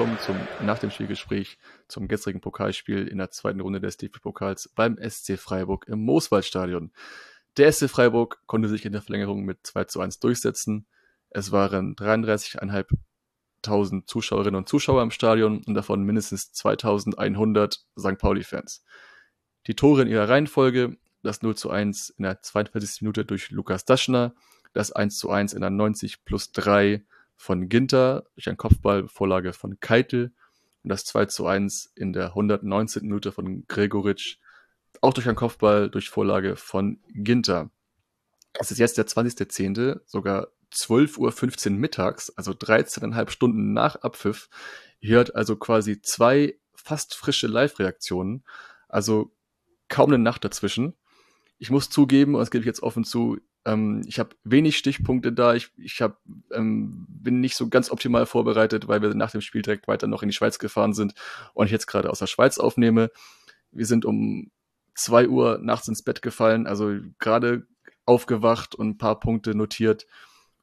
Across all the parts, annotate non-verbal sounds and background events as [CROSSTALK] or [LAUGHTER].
willkommen zum nach dem Spielgespräch zum gestrigen Pokalspiel in der zweiten Runde des DFB-Pokals beim SC Freiburg im Mooswaldstadion. Der SC Freiburg konnte sich in der Verlängerung mit 2 zu 1 durchsetzen. Es waren 33.500 Zuschauerinnen und Zuschauer im Stadion und davon mindestens 2100 St. Pauli-Fans. Die Tore in ihrer Reihenfolge, das 0 zu 1 in der 42. Minute durch Lukas Daschner, das 1 zu 1 in der 90 plus 3 von Ginter durch ein Kopfballvorlage von Keitel und das 2 zu 1 in der 119. Minute von Gregoritsch, auch durch ein Kopfball durch Vorlage von Ginter. Es ist jetzt der 20.10., sogar 12.15 Uhr mittags, also 13,5 Stunden nach Abpfiff. Ihr hört also quasi zwei fast frische Live-Reaktionen, also kaum eine Nacht dazwischen. Ich muss zugeben, und das gebe ich jetzt offen zu, ähm, ich habe wenig Stichpunkte da. Ich, ich hab, ähm, bin nicht so ganz optimal vorbereitet, weil wir nach dem Spiel direkt weiter noch in die Schweiz gefahren sind und ich jetzt gerade aus der Schweiz aufnehme. Wir sind um zwei Uhr nachts ins Bett gefallen, also gerade aufgewacht und ein paar Punkte notiert.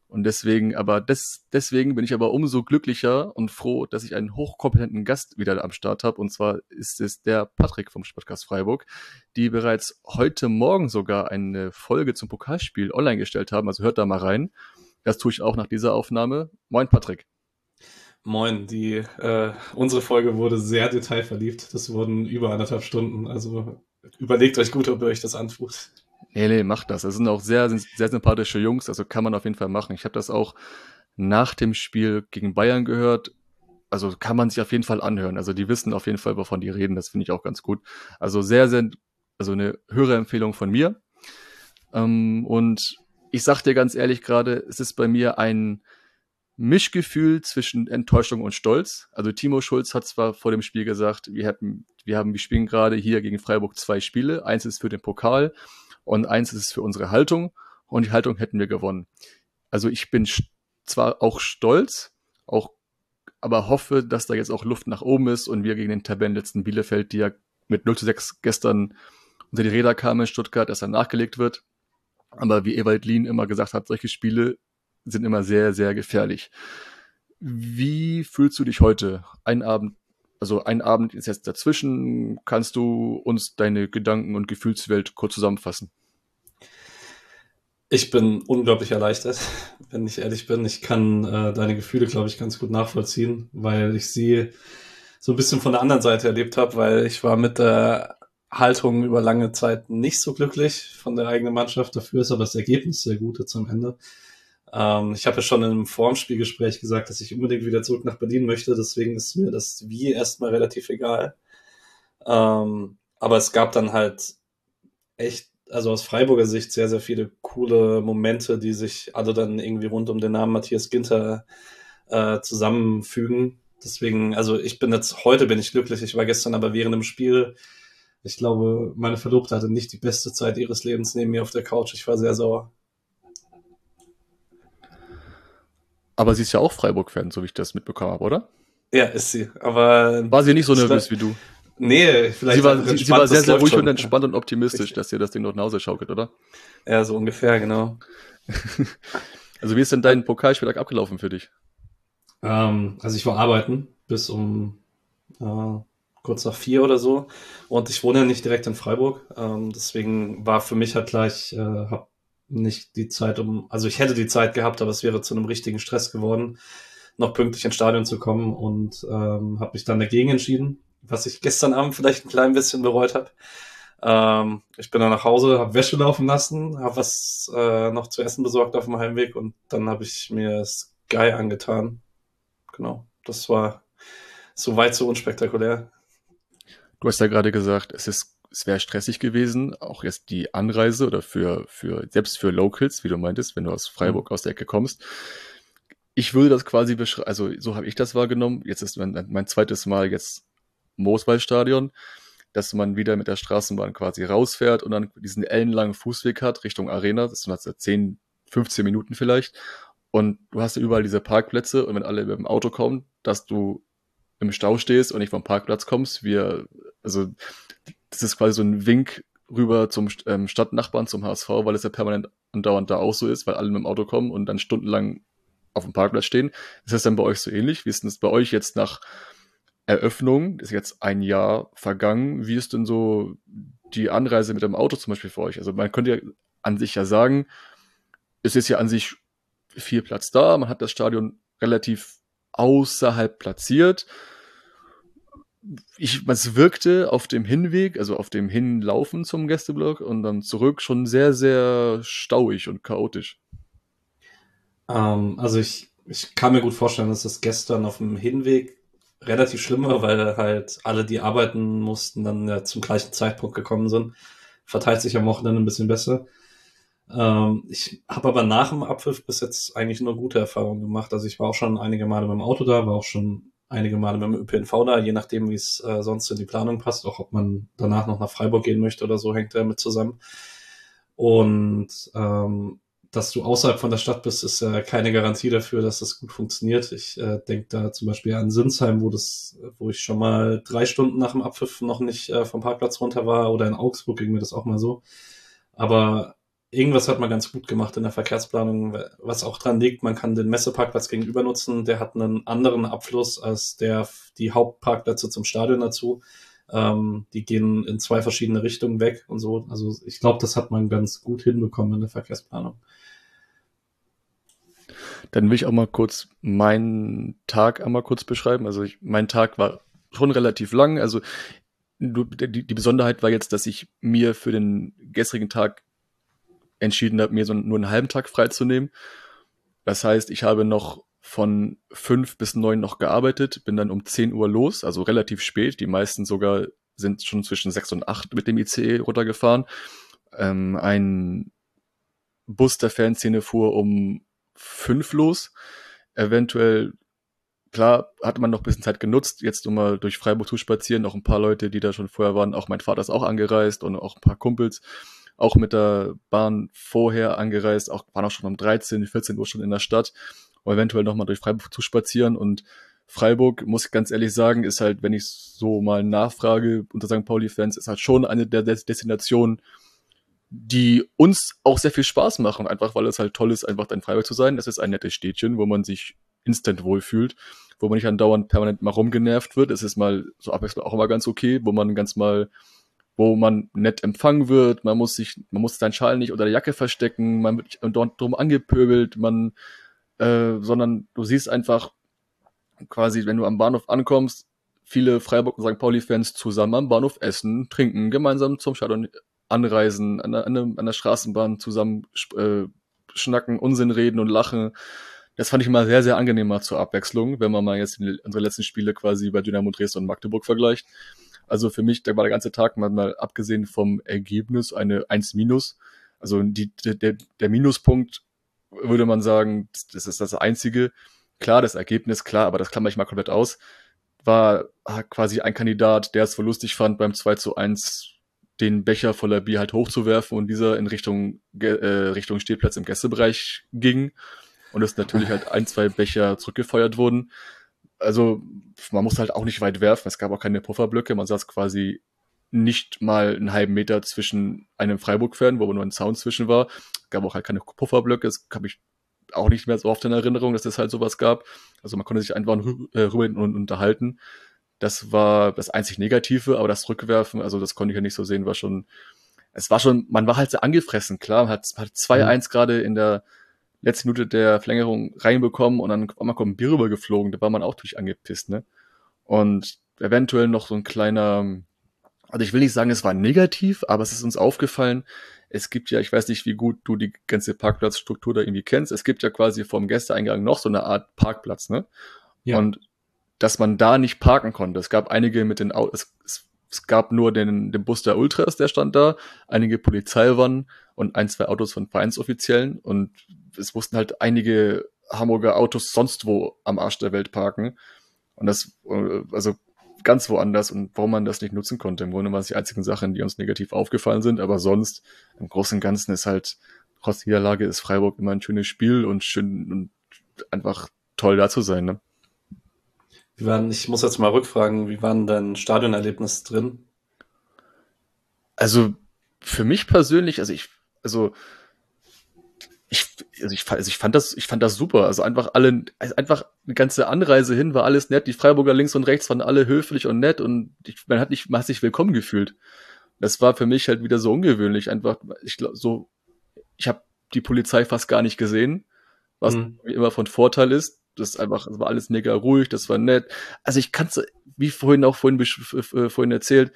Und deswegen, aber des, deswegen bin ich aber umso glücklicher und froh, dass ich einen hochkompetenten Gast wieder am Start habe. Und zwar ist es der Patrick vom Sportcast Freiburg, die bereits heute Morgen sogar eine Folge zum Pokalspiel online gestellt haben. Also hört da mal rein. Das tue ich auch nach dieser Aufnahme. Moin, Patrick. Moin, die äh, unsere Folge wurde sehr detailverliebt. Das wurden über anderthalb Stunden. Also überlegt euch gut, ob ihr euch das antut. Nee, nee, macht das. Das sind auch sehr, sehr sympathische Jungs, also kann man auf jeden Fall machen. Ich habe das auch nach dem Spiel gegen Bayern gehört. Also kann man sich auf jeden Fall anhören. Also die wissen auf jeden Fall, wovon die reden. Das finde ich auch ganz gut. Also sehr, sehr, also eine höhere Empfehlung von mir. Ähm, und ich sag dir ganz ehrlich gerade, es ist bei mir ein Mischgefühl zwischen Enttäuschung und Stolz. Also Timo Schulz hat zwar vor dem Spiel gesagt, wir hatten, wir haben, wir spielen gerade hier gegen Freiburg zwei Spiele. Eins ist für den Pokal und eins ist es für unsere Haltung und die Haltung hätten wir gewonnen. Also ich bin zwar auch stolz, auch, aber hoffe, dass da jetzt auch Luft nach oben ist und wir gegen den Tabellenletzten Bielefeld, die ja mit 0 zu 6 gestern unter die Räder kamen in Stuttgart, dass er nachgelegt wird. Aber wie Ewald Lien immer gesagt hat, solche Spiele sind immer sehr, sehr gefährlich. Wie fühlst du dich heute? Ein Abend, also ein Abend ist jetzt dazwischen. Kannst du uns deine Gedanken und Gefühlswelt kurz zusammenfassen? Ich bin unglaublich erleichtert, wenn ich ehrlich bin. Ich kann äh, deine Gefühle, glaube ich, ganz gut nachvollziehen, weil ich sie so ein bisschen von der anderen Seite erlebt habe, weil ich war mit der Haltung über lange Zeit nicht so glücklich von der eigenen Mannschaft. Dafür ist aber das Ergebnis sehr gut jetzt am Ende. Ähm, ich habe ja schon einem Formspielgespräch gesagt, dass ich unbedingt wieder zurück nach Berlin möchte. Deswegen ist mir das Wie erstmal relativ egal. Ähm, aber es gab dann halt echt also aus Freiburger Sicht sehr, sehr viele coole Momente, die sich alle dann irgendwie rund um den Namen Matthias Ginter äh, zusammenfügen. Deswegen, also ich bin jetzt, heute bin ich glücklich. Ich war gestern aber während dem Spiel, ich glaube, meine Verlobte hatte nicht die beste Zeit ihres Lebens neben mir auf der Couch. Ich war sehr sauer. Aber sie ist ja auch Freiburg-Fan, so wie ich das mitbekommen habe, oder? Ja, ist sie. Aber war sie nicht so nervös wie du? Nee, vielleicht. Sie war, sie, sie war sehr, sehr ruhig und entspannt und optimistisch, dass ihr das Ding noch nach Hause schaukelt, oder? Ja, so ungefähr, genau. [LAUGHS] also, wie ist denn dein Pokalspieltag abgelaufen für dich? Ähm, also, ich war arbeiten bis um äh, kurz nach vier oder so. Und ich wohne ja nicht direkt in Freiburg. Ähm, deswegen war für mich halt gleich, äh, hab nicht die Zeit um, also ich hätte die Zeit gehabt, aber es wäre zu einem richtigen Stress geworden, noch pünktlich ins Stadion zu kommen und ähm, habe mich dann dagegen entschieden was ich gestern Abend vielleicht ein klein bisschen bereut habe. Ähm, ich bin dann nach Hause, habe Wäsche laufen lassen, habe was äh, noch zu essen besorgt auf dem Heimweg und dann habe ich mir Sky angetan. Genau, das war so weit so unspektakulär. Du hast ja gerade gesagt, es ist es wäre stressig gewesen, auch jetzt die Anreise oder für, für, selbst für Locals, wie du meintest, wenn du aus Freiburg mhm. aus der Ecke kommst. Ich würde das quasi beschreiben, also so habe ich das wahrgenommen. Jetzt ist mein, mein zweites Mal jetzt Mooswaldstadion, dass man wieder mit der Straßenbahn quasi rausfährt und dann diesen ellenlangen Fußweg hat Richtung Arena. Das sind also 10, 15 Minuten vielleicht. Und du hast ja überall diese Parkplätze und wenn alle mit dem Auto kommen, dass du im Stau stehst und nicht vom Parkplatz kommst. Wir Also das ist quasi so ein Wink rüber zum ähm, Stadtnachbarn, zum HSV, weil es ja permanent andauernd da auch so ist, weil alle mit dem Auto kommen und dann stundenlang auf dem Parkplatz stehen. Ist das dann bei euch so ähnlich? Wie ist denn das bei euch jetzt nach Eröffnung? Ist jetzt ein Jahr vergangen. Wie ist denn so die Anreise mit dem Auto zum Beispiel für euch? Also man könnte ja an sich ja sagen, es ist ja an sich viel Platz da, man hat das Stadion relativ außerhalb platziert ich, es wirkte auf dem Hinweg, also auf dem Hinlaufen zum Gästeblock und dann zurück schon sehr, sehr stauig und chaotisch. Ähm, also ich, ich kann mir gut vorstellen, dass das gestern auf dem Hinweg relativ schlimm war, weil halt alle, die arbeiten mussten, dann ja zum gleichen Zeitpunkt gekommen sind. Verteilt sich am Wochenende ein bisschen besser. Ähm, ich habe aber nach dem Abpfiff bis jetzt eigentlich nur gute Erfahrungen gemacht. Also ich war auch schon einige Male dem Auto da, war auch schon einige Male mit dem ÖPNV da, je nachdem, wie es äh, sonst in die Planung passt, auch ob man danach noch nach Freiburg gehen möchte oder so, hängt damit zusammen. Und ähm, dass du außerhalb von der Stadt bist, ist ja keine Garantie dafür, dass das gut funktioniert. Ich äh, denke da zum Beispiel an Sinsheim, wo das, wo ich schon mal drei Stunden nach dem Abpfiff noch nicht äh, vom Parkplatz runter war, oder in Augsburg ging mir das auch mal so. Aber irgendwas hat man ganz gut gemacht in der Verkehrsplanung, was auch dran liegt, man kann den Messeparkplatz gegenüber nutzen, der hat einen anderen Abfluss als der, die Hauptparkplätze zum Stadion dazu. Ähm, die gehen in zwei verschiedene Richtungen weg und so. Also ich glaube, das hat man ganz gut hinbekommen in der Verkehrsplanung. Dann will ich auch mal kurz meinen Tag einmal kurz beschreiben. Also ich, mein Tag war schon relativ lang. Also die, die Besonderheit war jetzt, dass ich mir für den gestrigen Tag entschieden habe, mir so nur einen halben Tag freizunehmen. Das heißt, ich habe noch von fünf bis neun noch gearbeitet, bin dann um zehn Uhr los, also relativ spät. Die meisten sogar sind schon zwischen sechs und acht mit dem ICE runtergefahren. Ähm, ein Bus der Fanszene fuhr um fünf los. Eventuell, klar, hatte man noch ein bisschen Zeit genutzt, jetzt um mal durch Freiburg zu spazieren. Auch ein paar Leute, die da schon vorher waren. Auch mein Vater ist auch angereist und auch ein paar Kumpels auch mit der Bahn vorher angereist, auch waren auch schon um 13, 14 Uhr schon in der Stadt, um eventuell nochmal durch Freiburg zu spazieren und Freiburg, muss ich ganz ehrlich sagen, ist halt, wenn ich so mal nachfrage unter St. Pauli-Fans, ist halt schon eine der Destinationen, die uns auch sehr viel Spaß machen, einfach weil es halt toll ist, einfach in Freiburg zu sein. Es ist ein nettes Städtchen, wo man sich instant wohlfühlt, wo man nicht andauernd permanent mal rumgenervt wird. Es ist mal so abwechselnd auch immer ganz okay, wo man ganz mal wo man nett empfangen wird, man muss sich, man muss seinen Schal nicht unter der Jacke verstecken, man wird dort drum angepöbelt, man, äh, sondern du siehst einfach quasi, wenn du am Bahnhof ankommst, viele Freiburg und St. Pauli-Fans zusammen am Bahnhof essen, trinken, gemeinsam zum Stadion anreisen, an der, an der, Straßenbahn zusammen äh, schnacken, Unsinn reden und lachen. Das fand ich mal sehr, sehr angenehm mal zur Abwechslung, wenn man mal jetzt unsere letzten Spiele quasi bei Dynamo Dresden und Magdeburg vergleicht. Also für mich, da war der ganze Tag mal, mal abgesehen vom Ergebnis eine 1 minus. Also die, der, der Minuspunkt würde man sagen, das ist das einzige. Klar, das Ergebnis, klar, aber das klammer ich mal komplett aus. War quasi ein Kandidat, der es so lustig fand, beim 2 zu 1 den Becher voller Bier halt hochzuwerfen und dieser in Richtung, äh, Richtung Stehplatz im Gästebereich ging. Und es natürlich halt ein, zwei Becher zurückgefeuert wurden also man muss halt auch nicht weit werfen. Es gab auch keine Pufferblöcke. Man saß quasi nicht mal einen halben Meter zwischen einem Freiburg-Fan, wo nur ein Zaun zwischen war. Es gab auch halt keine Pufferblöcke. Das habe ich auch nicht mehr so oft in Erinnerung, dass es halt sowas gab. Also man konnte sich einfach äh, rüber und unterhalten. Das war das einzig Negative, aber das Rückwerfen, also das konnte ich ja nicht so sehen, war schon, es war schon, man war halt sehr angefressen, klar, man hat, hat 2-1 mhm. gerade in der letzte Minute der Verlängerung reinbekommen und dann einmal kommt ein Bier rübergeflogen, da war man auch durch angepisst, ne? Und eventuell noch so ein kleiner, also ich will nicht sagen, es war negativ, aber es ist uns aufgefallen, es gibt ja, ich weiß nicht, wie gut du die ganze Parkplatzstruktur da irgendwie kennst, es gibt ja quasi vom Gästeeingang noch so eine Art Parkplatz, ne? Ja. Und dass man da nicht parken konnte. Es gab einige mit den Autos, es, es gab nur den, den Bus der Ultras, der stand da, einige Polizeiwannen und ein, zwei Autos von Vereinsoffiziellen und es mussten halt einige Hamburger Autos sonst wo am Arsch der Welt parken. Und das, äh, also ganz woanders und warum man das nicht nutzen konnte. Im Grunde waren es die einzigen Sachen, die uns negativ aufgefallen sind, aber sonst im Großen und Ganzen ist halt, trotz Niederlage ist Freiburg immer ein schönes Spiel und schön und einfach toll da zu sein, ne? Wie waren, ich muss jetzt mal rückfragen, wie war denn dein Stadionerlebnis drin? Also für mich persönlich, also ich, also ich, also ich, also ich fand das, ich fand das super. Also einfach alle, also einfach eine ganze Anreise hin war alles nett. Die Freiburger links und rechts waren alle höflich und nett und ich, man hat nicht, man hat sich willkommen gefühlt. Das war für mich halt wieder so ungewöhnlich. Einfach, ich glaube, so, ich habe die Polizei fast gar nicht gesehen, was mhm. immer von Vorteil ist. Das ist einfach, das war alles mega ruhig, das war nett. Also ich kann es, wie vorhin auch vorhin, äh, vorhin erzählt,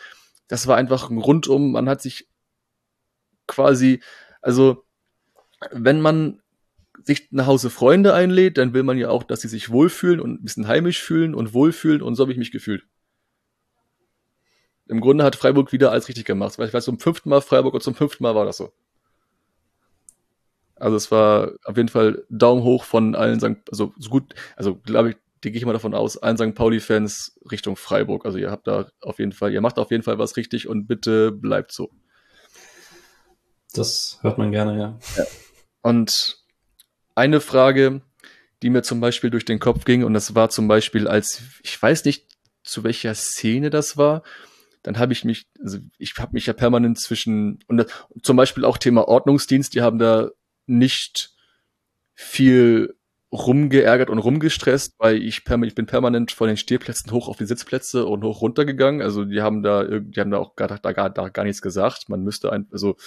das war einfach ein Rundum. Man hat sich quasi, also wenn man sich nach Hause Freunde einlädt, dann will man ja auch, dass sie sich wohlfühlen und ein bisschen heimisch fühlen und wohlfühlen und so habe ich mich gefühlt. Im Grunde hat Freiburg wieder alles richtig gemacht. Weil ich weiß, zum fünften Mal Freiburg und zum fünften Mal war das so. Also es war auf jeden Fall Daumen hoch von allen St. Also so gut, also glaube ich, gehe ich mal davon aus, allen St. Pauli-Fans Richtung Freiburg. Also ihr habt da auf jeden Fall, ihr macht auf jeden Fall was richtig und bitte bleibt so. Das hört man gerne, ja. ja. Und eine Frage, die mir zum Beispiel durch den Kopf ging, und das war zum Beispiel, als ich weiß nicht, zu welcher Szene das war, dann habe ich mich, also ich habe mich ja permanent zwischen, und das, zum Beispiel auch Thema Ordnungsdienst, die haben da nicht viel rumgeärgert und rumgestresst, weil ich, ich bin permanent von den Stehplätzen hoch auf die Sitzplätze und hoch runtergegangen. Also die haben da, die haben da auch gar, da, gar, da gar nichts gesagt. Man müsste ein, also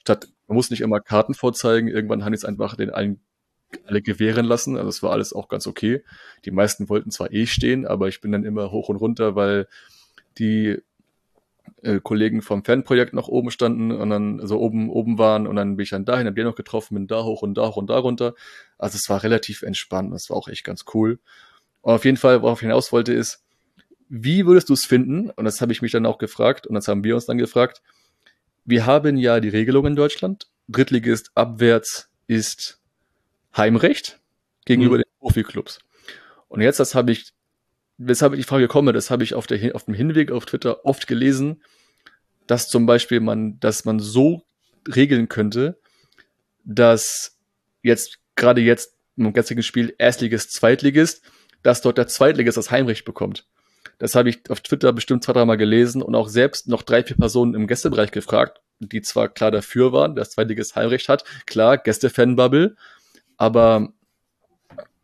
statt, man muss nicht immer Karten vorzeigen, irgendwann haben es einfach den allen alle gewähren lassen. Also es war alles auch ganz okay. Die meisten wollten zwar eh stehen, aber ich bin dann immer hoch und runter, weil die äh, Kollegen vom Fanprojekt noch oben standen und dann so oben, oben waren und dann bin ich dann dahin, hab den noch getroffen, bin da hoch und da hoch und da runter. Also es war relativ entspannt, das war auch echt ganz cool. Und auf jeden Fall, worauf ich hinaus wollte, ist, wie würdest du es finden? Und das habe ich mich dann auch gefragt und das haben wir uns dann gefragt. Wir haben ja die Regelung in Deutschland. Drittligist abwärts ist Heimrecht gegenüber mhm. den Profiklubs. Und jetzt, das habe ich weshalb ich die Frage komme, das habe ich auf, der, auf dem Hinweg auf Twitter oft gelesen, dass zum Beispiel man, dass man so regeln könnte, dass jetzt, gerade jetzt im jetzigen Spiel Erstligist, Zweitligist, dass dort der Zweitligist das Heimrecht bekommt. Das habe ich auf Twitter bestimmt zwei, dreimal gelesen und auch selbst noch drei, vier Personen im Gästebereich gefragt, die zwar klar dafür waren, dass Zweitligist Heimrecht hat. Klar, Gäste-Fanbubble. Aber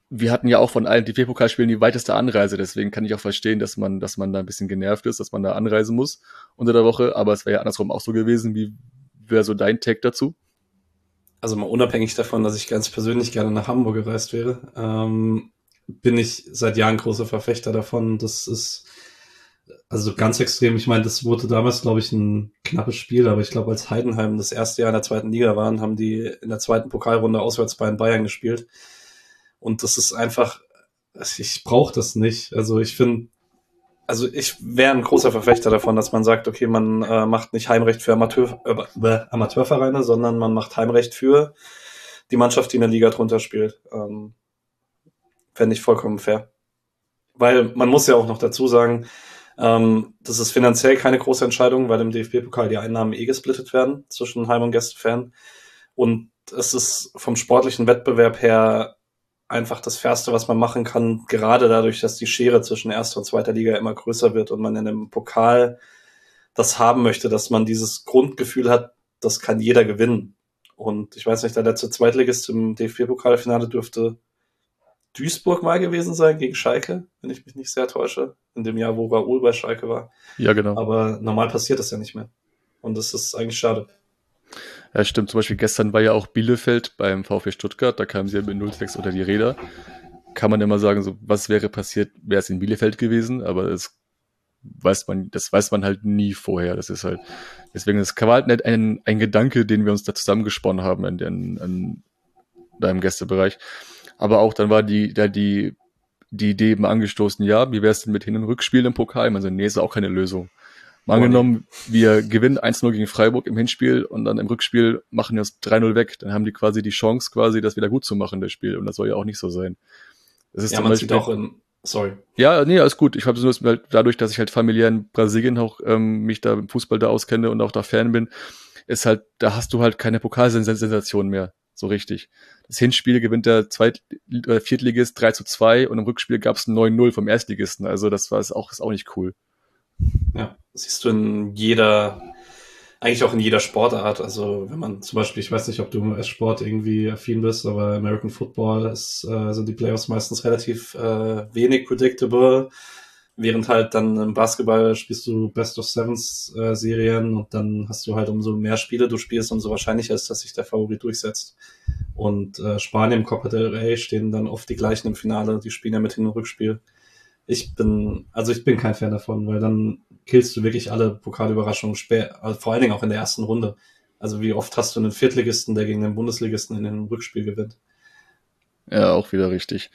wir hatten ja auch von allen DFB-Pokalspielen die weiteste Anreise, deswegen kann ich auch verstehen, dass man, dass man da ein bisschen genervt ist, dass man da anreisen muss unter der Woche, aber es wäre ja andersrum auch so gewesen. Wie wäre so dein Tag dazu? Also mal unabhängig davon, dass ich ganz persönlich gerne nach Hamburg gereist wäre, ähm, bin ich seit Jahren großer Verfechter davon. Das ist also ganz extrem. Ich meine, das wurde damals, glaube ich, ein knappes Spiel, aber ich glaube, als Heidenheim das erste Jahr in der zweiten Liga waren, haben die in der zweiten Pokalrunde auswärts bei den Bayern gespielt. Und das ist einfach, ich brauche das nicht. Also ich finde, also ich wäre ein großer Verfechter davon, dass man sagt, okay, man äh, macht nicht Heimrecht für Amateur, äh, Amateurvereine, sondern man macht Heimrecht für die Mannschaft, die in der Liga drunter spielt. Ähm, Fände ich vollkommen fair. Weil man muss ja auch noch dazu sagen, ähm, das ist finanziell keine große Entscheidung, weil im DFB-Pokal die Einnahmen eh gesplittet werden zwischen Heim- und Gästefan. Und es ist vom sportlichen Wettbewerb her einfach das Fairste, was man machen kann, gerade dadurch, dass die Schere zwischen erster und zweiter Liga immer größer wird und man in einem Pokal das haben möchte, dass man dieses Grundgefühl hat, das kann jeder gewinnen. Und ich weiß nicht, der letzte Zweitligist im DFB-Pokalfinale dürfte Duisburg mal gewesen sein gegen Schalke, wenn ich mich nicht sehr täusche, in dem Jahr, wo Raoul bei Schalke war. Ja, genau. Aber normal passiert das ja nicht mehr. Und das ist eigentlich schade. Ja, stimmt. Zum Beispiel gestern war ja auch Bielefeld beim VfB Stuttgart. Da kamen sie ja mit 0-6 unter die Räder. Kann man immer sagen, so, was wäre passiert, wäre es in Bielefeld gewesen, aber das weiß man, das weiß man halt nie vorher. Das ist halt, deswegen ist halt nicht ein, ein Gedanke, den wir uns da zusammengesponnen haben in, in, in deinem Gästebereich. Aber auch dann war die, da die, die Idee eben angestoßen, ja, wie wäre es denn mit Hin- und Rückspielen im Pokal? Also, nee, ist auch keine Lösung. Mal angenommen, wir gewinnen 1-0 gegen Freiburg im Hinspiel und dann im Rückspiel machen wir es 3-0 weg. Dann haben die quasi die Chance, quasi das wieder gut zu machen, das Spiel. Und das soll ja auch nicht so sein. Das ist ja, man Beispiel, sieht auch in, sorry. Ja, nee, alles gut. Ich habe nur halt dadurch, dass ich halt familiär in Brasilien auch ähm, mich da im Fußball da auskenne und auch da Fan bin, ist halt, da hast du halt keine Pokalsensation mehr, so richtig. Das Hinspiel gewinnt der Zweit- oder Viertligist 3 zu 2 und im Rückspiel gab es 9-0 vom Erstligisten. Also das war ist auch, ist auch nicht cool. Ja, siehst du in jeder eigentlich auch in jeder Sportart. Also wenn man zum Beispiel, ich weiß nicht, ob du im S-Sport irgendwie affin bist, aber American Football ist, äh, sind die Playoffs meistens relativ äh, wenig predictable. Während halt dann im Basketball spielst du Best of Sevens äh, Serien und dann hast du halt umso mehr Spiele du spielst, umso wahrscheinlicher ist, dass sich der Favorit durchsetzt. Und äh, Spanien im Copa del Rey stehen dann oft die gleichen im Finale, die spielen ja mit Hin- und Rückspiel. Ich bin, also ich bin kein Fan davon, weil dann killst du wirklich alle Pokalüberraschungen, spät, also vor allen Dingen auch in der ersten Runde. Also wie oft hast du einen Viertligisten, der gegen den Bundesligisten in dem Rückspiel gewinnt? Ja, auch wieder richtig.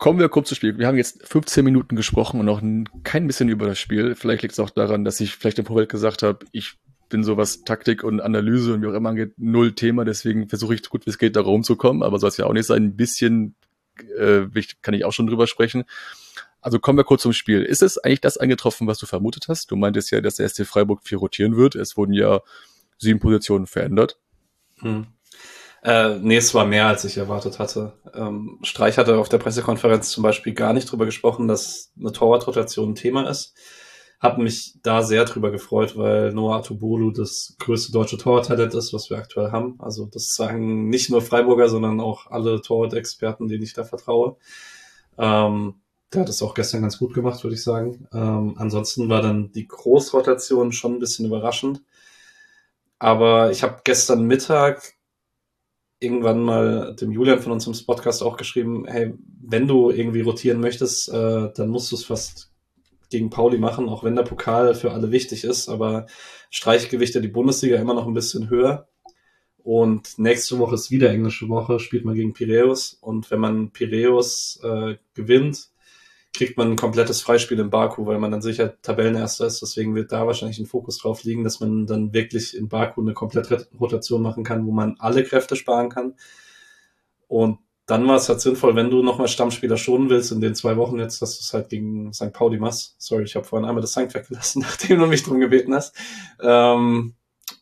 Kommen wir kurz zu Spiel. Wir haben jetzt 15 Minuten gesprochen und noch kein bisschen über das Spiel. Vielleicht liegt es auch daran, dass ich vielleicht im Vorfeld gesagt habe, ich bin so was Taktik und Analyse und wie auch immer angeht, null Thema. Deswegen versuche ich gut wie es geht, da rumzukommen. Aber soll es ja auch nicht sein. Ein bisschen äh, kann ich auch schon drüber sprechen. Also kommen wir kurz zum Spiel. Ist es eigentlich das eingetroffen, was du vermutet hast? Du meintest ja, dass der SC Freiburg viel rotieren wird. Es wurden ja sieben Positionen verändert. Hm. Äh, nee, es war mehr, als ich erwartet hatte. Ähm, Streich hatte auf der Pressekonferenz zum Beispiel gar nicht drüber gesprochen, dass eine Torwartrotation ein Thema ist. Hab mich da sehr drüber gefreut, weil Noah Atubolu das größte deutsche Torwarttalent ist, was wir aktuell haben. Also das sagen nicht nur Freiburger, sondern auch alle Torwart-Experten, denen ich da vertraue. Ähm, der hat es auch gestern ganz gut gemacht, würde ich sagen. Ähm, ansonsten war dann die Großrotation schon ein bisschen überraschend. Aber ich habe gestern Mittag irgendwann mal dem Julian von unserem Podcast auch geschrieben, hey, wenn du irgendwie rotieren möchtest, äh, dann musst du es fast gegen Pauli machen, auch wenn der Pokal für alle wichtig ist, aber Streichgewichte die Bundesliga immer noch ein bisschen höher. Und nächste Woche ist wieder englische Woche, spielt man gegen Piräus. Und wenn man Piräus äh, gewinnt, kriegt man ein komplettes Freispiel in Baku, weil man dann sicher Tabellenerster ist. Deswegen wird da wahrscheinlich ein Fokus drauf liegen, dass man dann wirklich in Baku eine komplette Rotation machen kann, wo man alle Kräfte sparen kann. Und dann war es halt sinnvoll, wenn du nochmal Stammspieler schonen willst in den zwei Wochen jetzt, dass du es halt gegen St. Pauli machst. Sorry, ich habe vorhin einmal das Sankt weggelassen, [LAUGHS] nachdem du mich drum gebeten hast. Ähm,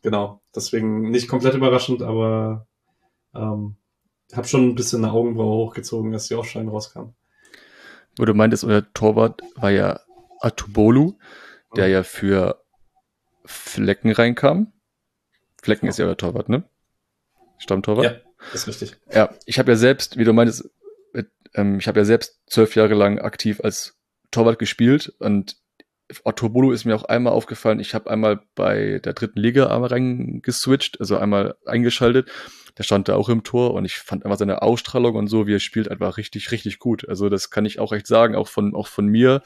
genau, deswegen nicht komplett überraschend, aber ähm, habe schon ein bisschen eine Augenbraue hochgezogen, als die Aufstellung rauskam wo du meintest, euer Torwart war ja Atubolu, der mhm. ja für Flecken reinkam. Flecken ja. ist ja euer Torwart, ne? Stammtorwart? Ja, ist richtig. Ja, ich habe ja selbst, wie du meintest, ähm, ich habe ja selbst zwölf Jahre lang aktiv als Torwart gespielt und Otobolo ist mir auch einmal aufgefallen. Ich habe einmal bei der dritten Liga einmal reingeswitcht, also einmal eingeschaltet. Der stand da auch im Tor und ich fand einfach seine Ausstrahlung und so, wie er spielt, einfach richtig, richtig gut. Also das kann ich auch echt sagen, auch von, auch von mir.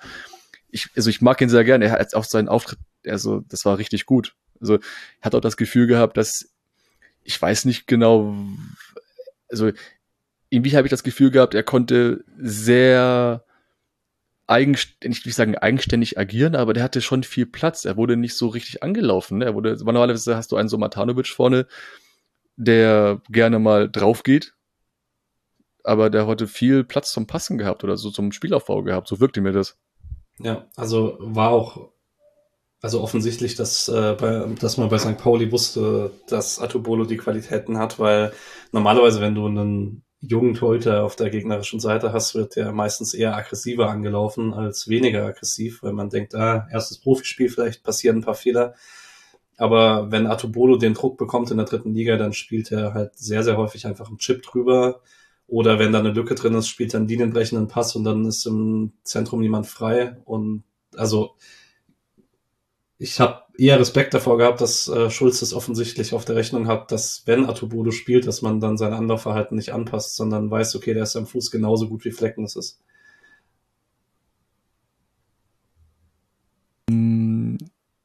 Ich, also ich mag ihn sehr gerne. Er hat auch seinen Auftritt, also das war richtig gut. Also er hat auch das Gefühl gehabt, dass ich weiß nicht genau, also irgendwie habe ich das Gefühl gehabt, er konnte sehr eigenständig, nicht sagen eigenständig agieren, aber der hatte schon viel Platz. Er wurde nicht so richtig angelaufen. Ne? Er wurde, normalerweise hast du einen so Matanovic vorne, der gerne mal drauf geht, aber der heute viel Platz zum Passen gehabt oder so zum Spielaufbau gehabt. So wirkte mir das. Ja, also war auch also offensichtlich, dass, äh, bei, dass man bei St. Pauli wusste, dass Atubolo die Qualitäten hat, weil normalerweise, wenn du einen jungen Torhüter auf der gegnerischen Seite hast, wird der meistens eher aggressiver angelaufen als weniger aggressiv, weil man denkt, ah, erstes Profispiel, vielleicht passieren ein paar Fehler. Aber wenn Atobolo den Druck bekommt in der dritten Liga, dann spielt er halt sehr, sehr häufig einfach einen Chip drüber. Oder wenn da eine Lücke drin ist, spielt er einen linienbrechenden Pass und dann ist im Zentrum niemand frei. Und also ich habe eher Respekt davor gehabt, dass äh, Schulz es offensichtlich auf der Rechnung hat, dass wenn Atubodo spielt, dass man dann sein Anlaufverhalten nicht anpasst, sondern weiß, okay, der ist am Fuß genauso gut wie Flecken es ist.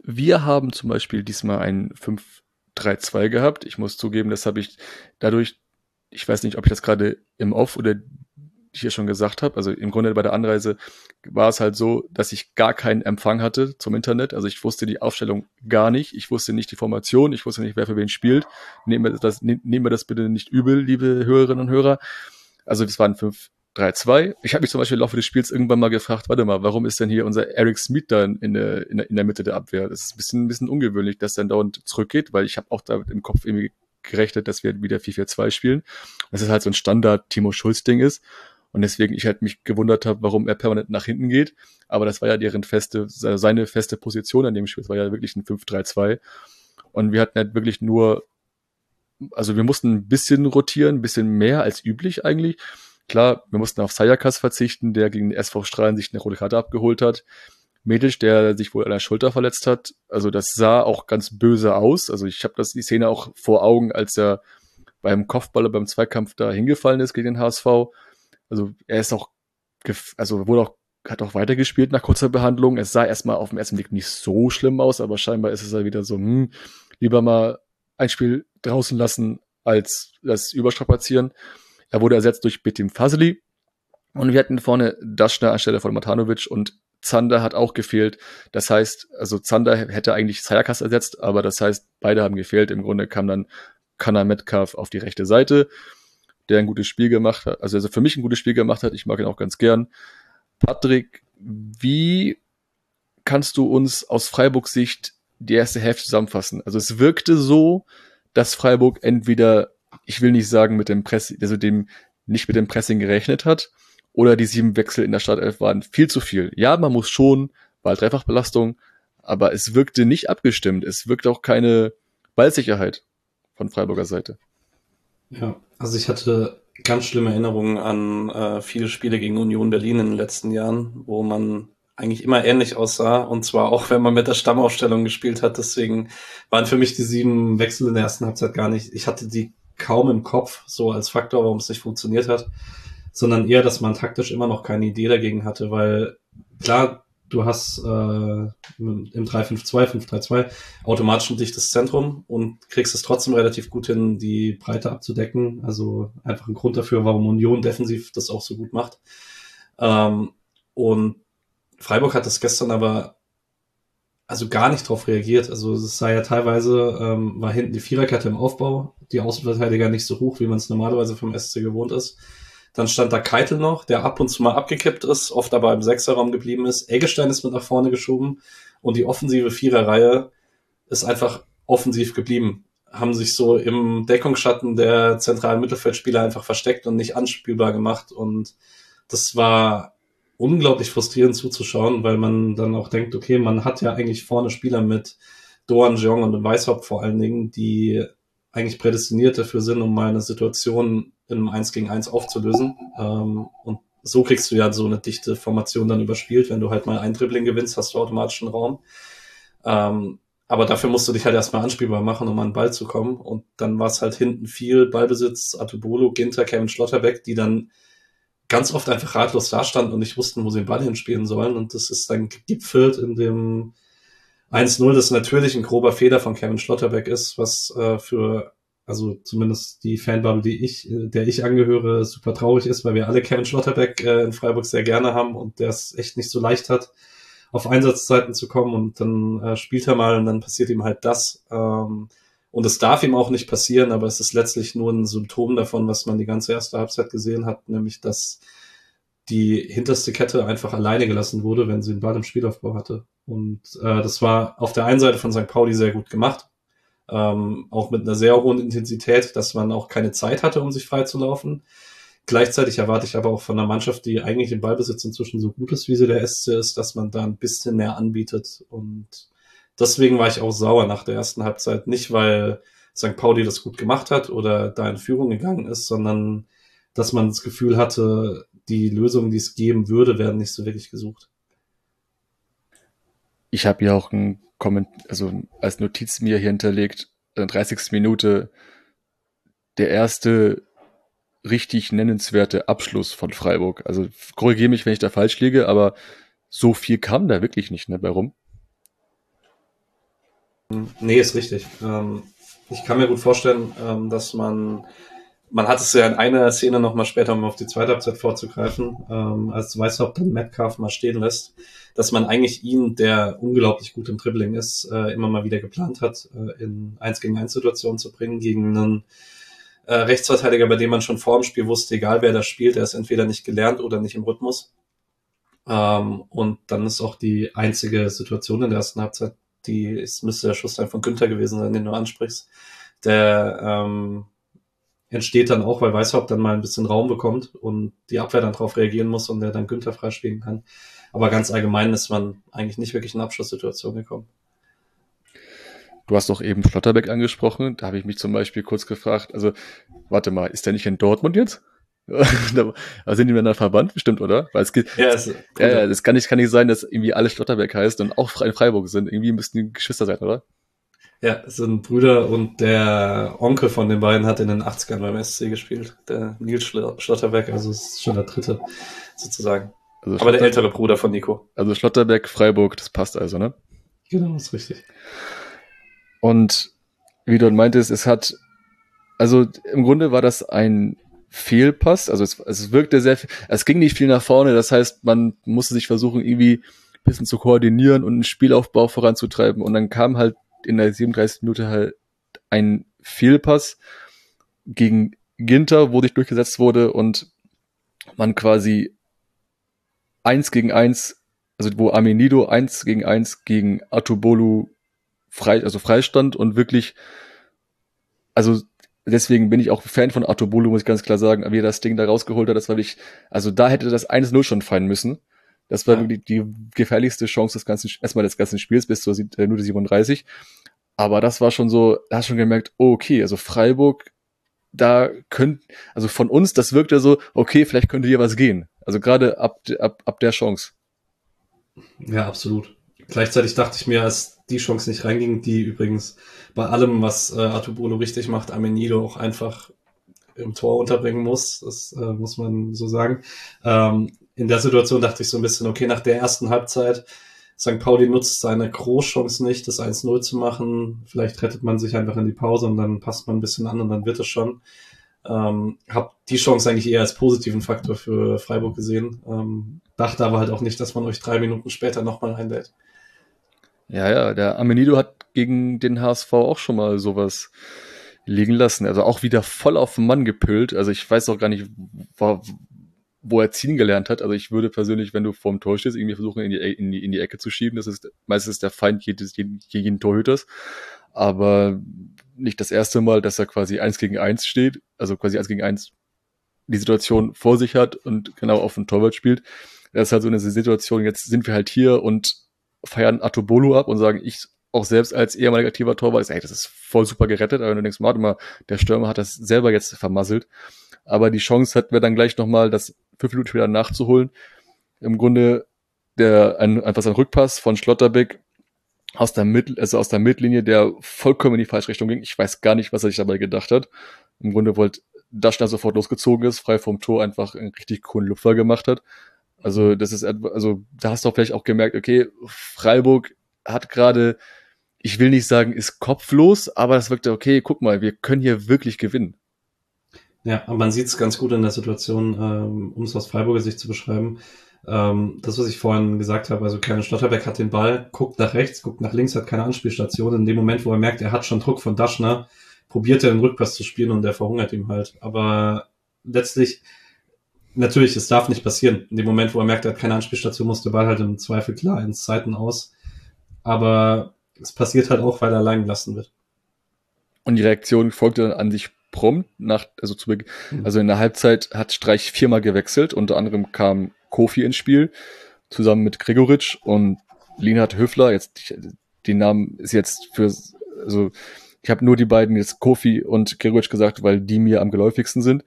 Wir haben zum Beispiel diesmal ein 5-3-2 gehabt. Ich muss zugeben, das habe ich dadurch, ich weiß nicht, ob ich das gerade im Off oder hier schon gesagt habe. Also im Grunde bei der Anreise war es halt so, dass ich gar keinen Empfang hatte zum Internet. Also ich wusste die Aufstellung gar nicht. Ich wusste nicht die Formation. Ich wusste nicht, wer für wen spielt. Nehmen wir das, nehmen wir das bitte nicht übel, liebe Hörerinnen und Hörer. Also das waren 5-3-2. Ich habe mich zum Beispiel im Laufe des Spiels irgendwann mal gefragt, warte mal, warum ist denn hier unser Eric Smith da in der, in in der Mitte der Abwehr? Das ist ein bisschen, ein bisschen ungewöhnlich, dass er dauernd zurückgeht, weil ich habe auch da im Kopf irgendwie gerechnet, dass wir wieder 4-4-2 spielen. Das ist halt so ein Standard Timo Schulz-Ding ist. Und deswegen ich halt mich gewundert habe, warum er permanent nach hinten geht. Aber das war ja deren feste, seine feste Position an dem Spiel. Es war ja wirklich ein 5-3-2. Und wir hatten halt wirklich nur, also wir mussten ein bisschen rotieren, ein bisschen mehr als üblich eigentlich. Klar, wir mussten auf Sayakas verzichten, der gegen den SV Strahlen sich eine rote Karte abgeholt hat. Medisch, der sich wohl an der Schulter verletzt hat. Also das sah auch ganz böse aus. Also ich habe das die Szene auch vor Augen, als er beim Kopfball beim Zweikampf da hingefallen ist gegen den HSV. Also er ist auch, also wurde auch, hat auch weitergespielt nach kurzer Behandlung. Es sah erstmal auf dem ersten Blick nicht so schlimm aus, aber scheinbar ist es ja wieder so, hm, lieber mal ein Spiel draußen lassen, als das überstrapazieren. Er wurde ersetzt durch Betim Fazli. Und wir hatten vorne Daschner anstelle von Matanovic und Zander hat auch gefehlt. Das heißt, also Zander hätte eigentlich Sayakas ersetzt, aber das heißt, beide haben gefehlt. Im Grunde kam dann Kana Metcalf auf die rechte Seite, der ein gutes Spiel gemacht hat, also, also für mich ein gutes Spiel gemacht hat. Ich mag ihn auch ganz gern. Patrick, wie kannst du uns aus Freiburg Sicht die erste Hälfte zusammenfassen? Also es wirkte so, dass Freiburg entweder, ich will nicht sagen mit dem Press, also dem nicht mit dem Pressing gerechnet hat, oder die sieben Wechsel in der Startelf waren viel zu viel. Ja, man muss schon, weil Dreifachbelastung, aber es wirkte nicht abgestimmt. Es wirkte auch keine Ballsicherheit von Freiburger Seite. Ja, also ich hatte ganz schlimme Erinnerungen an äh, viele Spiele gegen Union Berlin in den letzten Jahren, wo man eigentlich immer ähnlich aussah und zwar auch wenn man mit der Stammaufstellung gespielt hat. Deswegen waren für mich die sieben Wechsel in der ersten Halbzeit gar nicht. Ich hatte die kaum im Kopf so als Faktor, warum es nicht funktioniert hat sondern eher, dass man taktisch immer noch keine Idee dagegen hatte, weil klar, du hast äh, im 3-5-2, 5-3-2 automatisch ein dichtes Zentrum und kriegst es trotzdem relativ gut hin, die Breite abzudecken. Also einfach ein Grund dafür, warum Union defensiv das auch so gut macht. Ähm, und Freiburg hat das gestern aber also gar nicht drauf reagiert. Also es sah ja teilweise, ähm, war hinten die Viererkette im Aufbau, die Außenverteidiger nicht so hoch, wie man es normalerweise vom SC gewohnt ist. Dann stand da Keitel noch, der ab und zu mal abgekippt ist, oft aber im Sechserraum geblieben ist. Eggestein ist mit nach vorne geschoben und die offensive Viererreihe ist einfach offensiv geblieben. Haben sich so im Deckungsschatten der zentralen Mittelfeldspieler einfach versteckt und nicht anspielbar gemacht. Und das war unglaublich frustrierend zuzuschauen, weil man dann auch denkt, okay, man hat ja eigentlich vorne Spieler mit Doan Jeong und Weishaupt vor allen Dingen, die eigentlich prädestiniert dafür sind, um mal eine Situation in einem 1 gegen 1 aufzulösen. Ähm, und so kriegst du ja so eine dichte Formation dann überspielt. Wenn du halt mal ein Dribbling gewinnst, hast du automatisch einen Raum. Ähm, aber dafür musst du dich halt erstmal anspielbar machen, um an den Ball zu kommen. Und dann war es halt hinten viel Ballbesitz, Atubolo, Ginter, Kevin Schlotterbeck, die dann ganz oft einfach ratlos dastanden und nicht wussten, wo sie den Ball hinspielen sollen. Und das ist dann gegipfelt in dem 1-0, das natürlich ein grober Fehler von Kevin Schlotterbeck ist, was äh, für also zumindest die Fanbubble, die ich, äh, der ich angehöre, super traurig ist, weil wir alle Kevin Schlotterbeck äh, in Freiburg sehr gerne haben und der es echt nicht so leicht hat, auf Einsatzzeiten zu kommen und dann äh, spielt er mal und dann passiert ihm halt das. Ähm, und es darf ihm auch nicht passieren, aber es ist letztlich nur ein Symptom davon, was man die ganze erste Halbzeit gesehen hat, nämlich dass die hinterste Kette einfach alleine gelassen wurde, wenn sie den Ball im Spielaufbau hatte. Und äh, das war auf der einen Seite von St. Pauli sehr gut gemacht, ähm, auch mit einer sehr hohen Intensität, dass man auch keine Zeit hatte, um sich freizulaufen. Gleichzeitig erwarte ich aber auch von einer Mannschaft, die eigentlich im Ballbesitz inzwischen so gut ist, wie sie der SC ist, dass man da ein bisschen mehr anbietet. Und deswegen war ich auch sauer nach der ersten Halbzeit. Nicht, weil St. Pauli das gut gemacht hat oder da in Führung gegangen ist, sondern dass man das Gefühl hatte, die Lösungen, die es geben würde, werden nicht so wirklich gesucht. Ich habe ja auch ein Komment also als Notiz mir hier hinterlegt, in der 30. Minute der erste richtig nennenswerte Abschluss von Freiburg. Also korrigiere mich, wenn ich da falsch liege, aber so viel kam da wirklich nicht ne, bei rum. Nee, ist richtig. Ähm, ich kann mir gut vorstellen, ähm, dass man man hat es ja in einer Szene nochmal später, um auf die zweite Halbzeit vorzugreifen, ähm, als Weißhaupt dann Metcalf mal stehen lässt, dass man eigentlich ihn, der unglaublich gut im Dribbling ist, äh, immer mal wieder geplant hat, äh, in 1 gegen 1 Situationen zu bringen gegen einen äh, Rechtsverteidiger, bei dem man schon vor dem Spiel wusste, egal wer da spielt, er ist entweder nicht gelernt oder nicht im Rhythmus. Ähm, und dann ist auch die einzige Situation in der ersten Halbzeit, die es müsste der Schuss sein von Günther gewesen sein, den du ansprichst, der ähm, entsteht dann auch, weil Weißhaupt dann mal ein bisschen Raum bekommt und die Abwehr dann darauf reagieren muss und der dann Günther freispielen kann. Aber ganz allgemein ist man eigentlich nicht wirklich in Abschlusssituation gekommen. Du hast doch eben Schlotterbeck angesprochen. Da habe ich mich zum Beispiel kurz gefragt, also warte mal, ist der nicht in Dortmund jetzt? Also sind die miteinander verwandt, bestimmt, oder? Weil es geht, ja, es, ja, ja, das kann nicht, kann nicht sein, dass irgendwie alle Schlotterbeck heißt und auch in Freiburg sind. Irgendwie müssten die Geschwister sein, oder? Ja, es sind Brüder und der Onkel von den beiden hat in den 80ern beim SC gespielt. Der Nils Schlotterbeck, also ist schon der dritte, sozusagen. Also Aber der ältere Bruder von Nico. Also Schlotterbeck, Freiburg, das passt also, ne? Genau, ist richtig. Und wie du meintest, es hat, also im Grunde war das ein Fehlpass, also es, es wirkte sehr, es ging nicht viel nach vorne, das heißt, man musste sich versuchen, irgendwie ein bisschen zu koordinieren und einen Spielaufbau voranzutreiben. Und dann kam halt in der 37. Minute halt ein Fehlpass. Gegen Ginter, wo sich durchgesetzt wurde und man quasi eins gegen eins, also wo Amenido eins gegen eins gegen Atubolu frei, also freistand und wirklich, also deswegen bin ich auch Fan von Atubolu, muss ich ganz klar sagen, wie er das Ding da rausgeholt hat, das war ich, also da hätte das 1-0 schon fallen müssen. Das war ja. wirklich die gefährlichste Chance des ganzen, erstmal des ganzen Spiels bis zur äh, Minute 37. Aber das war schon so, da hast schon gemerkt, okay, also Freiburg, da könnt, also von uns, das wirkt ja so, okay, vielleicht könnte hier was gehen. Also gerade ab, ab, ab der Chance. Ja, absolut. Gleichzeitig dachte ich mir, als die Chance nicht reinging, die übrigens bei allem, was äh, Artubolo richtig macht, Amenido auch einfach im Tor unterbringen muss. Das äh, muss man so sagen. Ähm, in der Situation dachte ich so ein bisschen, okay, nach der ersten Halbzeit, St. Pauli nutzt seine Großchance nicht, das 1-0 zu machen. Vielleicht rettet man sich einfach in die Pause und dann passt man ein bisschen an und dann wird es schon. Ähm, hab die Chance eigentlich eher als positiven Faktor für Freiburg gesehen. Ähm, dachte aber halt auch nicht, dass man euch drei Minuten später nochmal einlädt. Ja, ja, der Amenido hat gegen den HSV auch schon mal sowas liegen lassen. Also auch wieder voll auf den Mann gepüllt. Also ich weiß auch gar nicht, wo er ziehen gelernt hat. Also ich würde persönlich, wenn du vorm Tor stehst, irgendwie versuchen, in die, in die, in die Ecke zu schieben. Das ist meistens der Feind jedes, jeden, jeden Torhüters. Aber nicht das erste Mal, dass er quasi eins gegen eins steht, also quasi eins gegen eins die Situation vor sich hat und genau auf den Torwart spielt. Das ist halt so eine Situation, jetzt sind wir halt hier und feiern Atobolo ab und sagen, ich auch selbst als ehemaliger aktiver Torwart, ey, das ist voll super gerettet, aber wenn du denkst, warte mal, der Stürmer hat das selber jetzt vermasselt. Aber die Chance hatten wir dann gleich nochmal, das fünf Minuten später nachzuholen. Im Grunde der ein, einfach sein Rückpass von Schlotterbeck aus der Mittel, also aus der Mittellinie, der vollkommen in die falsche Richtung ging. Ich weiß gar nicht, was er sich dabei gedacht hat. Im Grunde wollte Daschner sofort losgezogen ist, frei vom Tor einfach einen richtig coolen Lupfer gemacht hat. Also das ist also da hast du auch vielleicht auch gemerkt, okay, Freiburg hat gerade, ich will nicht sagen, ist kopflos, aber das wirkte okay. Guck mal, wir können hier wirklich gewinnen. Ja, man sieht es ganz gut in der Situation, ähm, um es aus Freiburger Sicht zu beschreiben. Ähm, das, was ich vorhin gesagt habe, also Kevin Stotterbeck hat den Ball, guckt nach rechts, guckt nach links, hat keine Anspielstation. In dem Moment, wo er merkt, er hat schon Druck von Daschner, probiert er den Rückpass zu spielen und der verhungert ihm halt. Aber letztlich, natürlich, es darf nicht passieren. In dem Moment, wo er merkt, er hat keine Anspielstation, muss der Ball halt im Zweifel klar ins Zeiten aus. Aber es passiert halt auch, weil er allein gelassen wird. Und die Reaktion folgte dann an sich prompt nach, also zu Beginn, mhm. also in der Halbzeit hat Streich viermal gewechselt, unter anderem kam Kofi ins Spiel, zusammen mit Gregoritsch und Linhard Höfler, jetzt, die Namen ist jetzt für, also, ich habe nur die beiden jetzt Kofi und Gregoritsch gesagt, weil die mir am geläufigsten sind.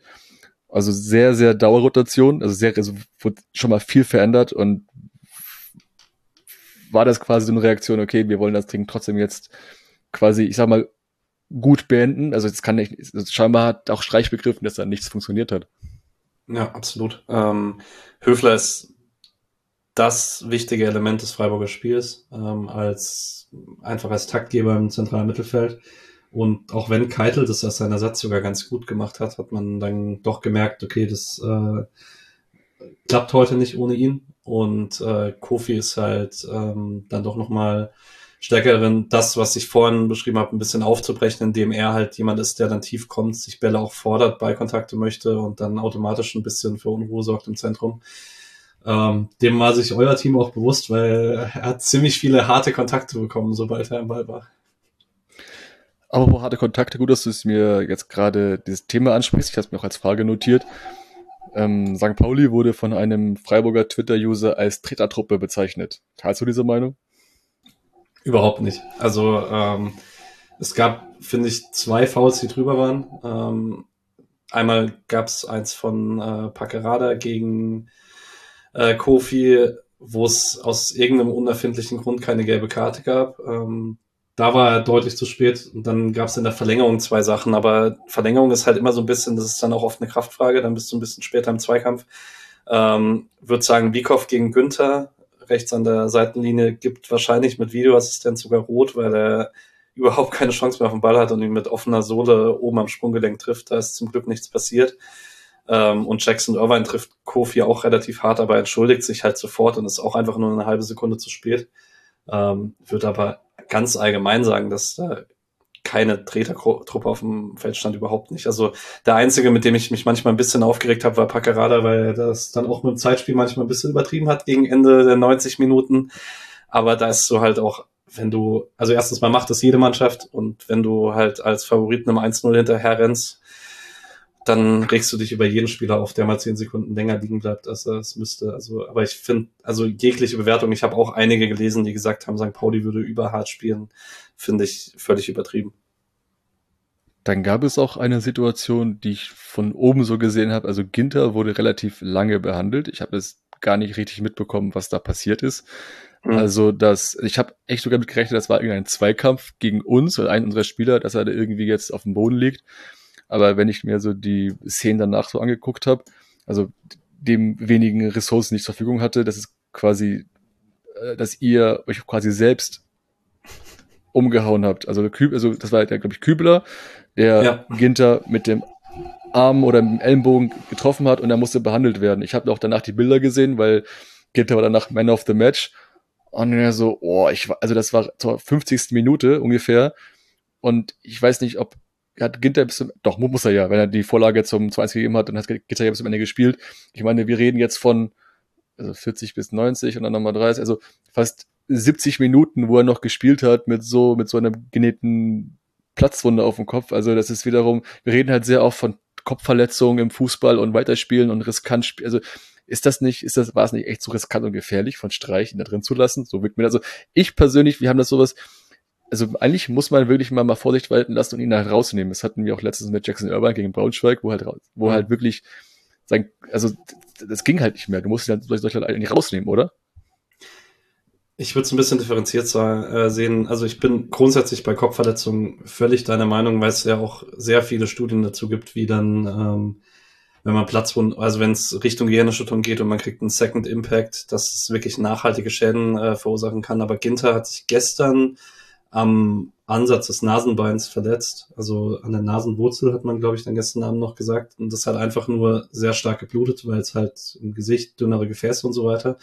Also sehr, sehr Dauerrotation, also sehr, also wurde schon mal viel verändert und war das quasi so eine Reaktion, okay, wir wollen das Ding trotzdem jetzt quasi, ich sag mal, gut beenden. Also es kann nicht, scheinbar hat auch Streich begriffen, dass da nichts funktioniert hat. Ja, absolut. Ähm, Höfler ist das wichtige Element des Freiburger Spiels, ähm, als einfach als Taktgeber im zentralen Mittelfeld. Und auch wenn Keitel das als seinen Ersatz sogar ganz gut gemacht hat, hat man dann doch gemerkt, okay, das äh, klappt heute nicht ohne ihn. Und äh, Kofi ist halt ähm, dann doch nochmal stärker das, was ich vorhin beschrieben habe, ein bisschen aufzubrechen, indem er halt jemand ist, der dann tief kommt, sich Bälle auch fordert, Ballkontakte möchte und dann automatisch ein bisschen für Unruhe sorgt im Zentrum. Ähm, dem war sich euer Team auch bewusst, weil er hat ziemlich viele harte Kontakte bekommen, sobald er im Ball war. Aber harte Kontakte, gut, dass du es mir jetzt gerade dieses Thema ansprichst. Ich habe es mir auch als Frage notiert. Ähm, St. Pauli wurde von einem Freiburger Twitter-User als Tretertruppe bezeichnet. Teilst du diese Meinung? Überhaupt nicht. Also ähm, es gab, finde ich, zwei Fouls, die drüber waren. Ähm, einmal gab es eins von äh, Packerada gegen äh, Kofi, wo es aus irgendeinem unerfindlichen Grund keine gelbe Karte gab. Ähm, da war er deutlich zu spät und dann gab es in der Verlängerung zwei Sachen, aber Verlängerung ist halt immer so ein bisschen, das ist dann auch oft eine Kraftfrage, dann bist du ein bisschen später im Zweikampf. Ähm, würde sagen, Bikoff gegen Günther rechts an der Seitenlinie gibt wahrscheinlich mit Videoassistent sogar rot, weil er überhaupt keine Chance mehr auf den Ball hat und ihn mit offener Sohle oben am Sprunggelenk trifft. Da ist zum Glück nichts passiert. Ähm, und Jackson Irvine trifft Kofi auch relativ hart, aber entschuldigt sich halt sofort und ist auch einfach nur eine halbe Sekunde zu spät. Ähm, wird aber ganz allgemein sagen, dass da keine Tretertruppe auf dem Feld stand, überhaupt nicht. Also der einzige, mit dem ich mich manchmal ein bisschen aufgeregt habe, war Paccarada, weil er das dann auch mit dem Zeitspiel manchmal ein bisschen übertrieben hat gegen Ende der 90 Minuten. Aber da ist so halt auch, wenn du, also erstens mal macht das jede Mannschaft und wenn du halt als Favoriten im 1-0 hinterher rennst, dann regst du dich über jeden Spieler auf, der mal zehn Sekunden länger liegen bleibt, als er es müsste. Also, aber ich finde, also jegliche Bewertung, ich habe auch einige gelesen, die gesagt haben, St. Pauli würde überhart spielen, finde ich völlig übertrieben. Dann gab es auch eine Situation, die ich von oben so gesehen habe. Also Ginter wurde relativ lange behandelt. Ich habe es gar nicht richtig mitbekommen, was da passiert ist. Mhm. Also, dass ich habe echt sogar mitgerechnet, das war irgendein Zweikampf gegen uns oder einen unserer Spieler, dass er da irgendwie jetzt auf dem Boden liegt. Aber wenn ich mir so die Szenen danach so angeguckt habe, also dem wenigen Ressourcen, die ich zur Verfügung hatte, das ist quasi, äh, dass ihr euch quasi selbst umgehauen habt. Also, also das war, glaube ich, Kübler, der ja. Ginter mit dem Arm oder mit dem Ellenbogen getroffen hat und er musste behandelt werden. Ich habe auch danach die Bilder gesehen, weil Ginter war danach Man of the Match und er so, oh, ich war, also das war zur 50. Minute ungefähr und ich weiß nicht, ob hat Ginter bis zum, doch, muss er ja, wenn er die Vorlage zum 2-1 gegeben hat, dann hat Ginter ja bis zum Ende gespielt. Ich meine, wir reden jetzt von also 40 bis 90 und dann nochmal 30, also fast 70 Minuten, wo er noch gespielt hat mit so, mit so einer genähten Platzwunde auf dem Kopf. Also das ist wiederum, wir reden halt sehr oft von Kopfverletzungen im Fußball und Weiterspielen und riskant spielen. Also ist das nicht, ist das, war es nicht echt so riskant und gefährlich von Streich ihn da drin zu lassen? So wirkt mir, also ich persönlich, wir haben das sowas, also eigentlich muss man wirklich mal, mal Vorsicht walten lassen und ihn da rausnehmen. Das hatten wir auch letztens mit Jackson Urban gegen Braunschweig, wo halt, wo mhm. halt wirklich, sagen, also das ging halt nicht mehr. Du musst ihn dann solche Leute eigentlich rausnehmen, oder? Ich würde es ein bisschen differenziert äh, sehen. Also ich bin grundsätzlich bei Kopfverletzungen völlig deiner Meinung, weil es ja auch sehr viele Studien dazu gibt, wie dann, ähm, wenn man Platzwunden, also wenn es Richtung Gehirnerschütterung geht und man kriegt einen Second Impact, dass es wirklich nachhaltige Schäden äh, verursachen kann. Aber Ginter hat sich gestern am Ansatz des Nasenbeins verletzt. Also an der Nasenwurzel hat man, glaube ich, dann gestern Abend noch gesagt. Und das hat einfach nur sehr stark geblutet, weil es halt im Gesicht dünnere Gefäße und so weiter.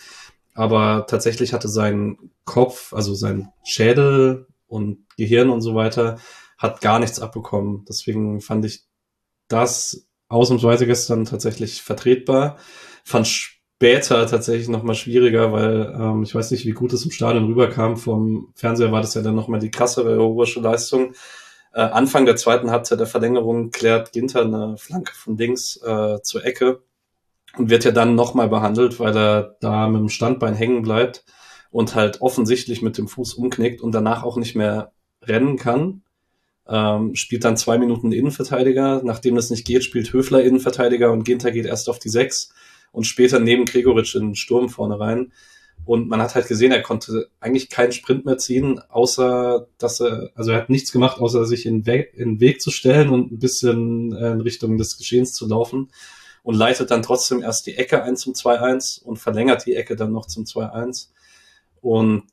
Aber tatsächlich hatte sein Kopf, also sein Schädel und Gehirn und so weiter, hat gar nichts abbekommen. Deswegen fand ich das ausnahmsweise gestern tatsächlich vertretbar. Fand später tatsächlich nochmal schwieriger, weil ähm, ich weiß nicht, wie gut es im Stadion rüberkam. Vom Fernseher war das ja dann nochmal die krassere europäische Leistung. Äh, Anfang der zweiten Halbzeit der Verlängerung klärt Ginter eine Flanke von links äh, zur Ecke und wird ja dann nochmal behandelt, weil er da mit dem Standbein hängen bleibt und halt offensichtlich mit dem Fuß umknickt und danach auch nicht mehr rennen kann. Ähm, spielt dann zwei Minuten Innenverteidiger. Nachdem das nicht geht, spielt Höfler Innenverteidiger und Ginter geht erst auf die sechs und später neben Gregoritsch in den Sturm vorne rein. Und man hat halt gesehen, er konnte eigentlich keinen Sprint mehr ziehen, außer dass er, also er hat nichts gemacht, außer sich in, We in den Weg zu stellen und ein bisschen äh, in Richtung des Geschehens zu laufen und leitet dann trotzdem erst die Ecke ein zum 2-1 und verlängert die Ecke dann noch zum 2-1. Und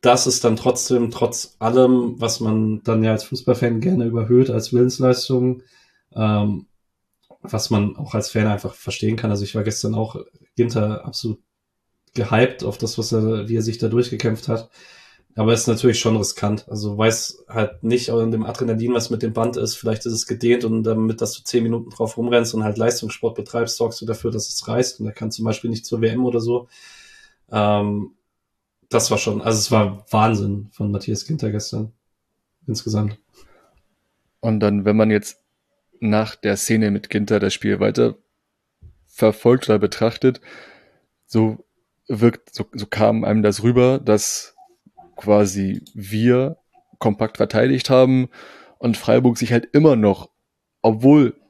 das ist dann trotzdem, trotz allem, was man dann ja als Fußballfan gerne überhöht als Willensleistung, ähm, was man auch als Fan einfach verstehen kann. Also ich war gestern auch Ginter absolut gehypt auf das, was er, wie er sich da durchgekämpft hat. Aber es ist natürlich schon riskant. Also weiß halt nicht in dem Adrenalin, was mit dem Band ist. Vielleicht ist es gedehnt und damit, dass du zehn Minuten drauf rumrennst und halt Leistungssport betreibst, sorgst du dafür, dass es reißt. Und er kann zum Beispiel nicht zur WM oder so. Ähm, das war schon, also es war Wahnsinn von Matthias Ginter gestern. Insgesamt. Und dann, wenn man jetzt nach der Szene mit Ginter das Spiel weiter verfolgt oder betrachtet, so wirkt, so, so kam einem das rüber, dass quasi wir kompakt verteidigt haben und Freiburg sich halt immer noch, obwohl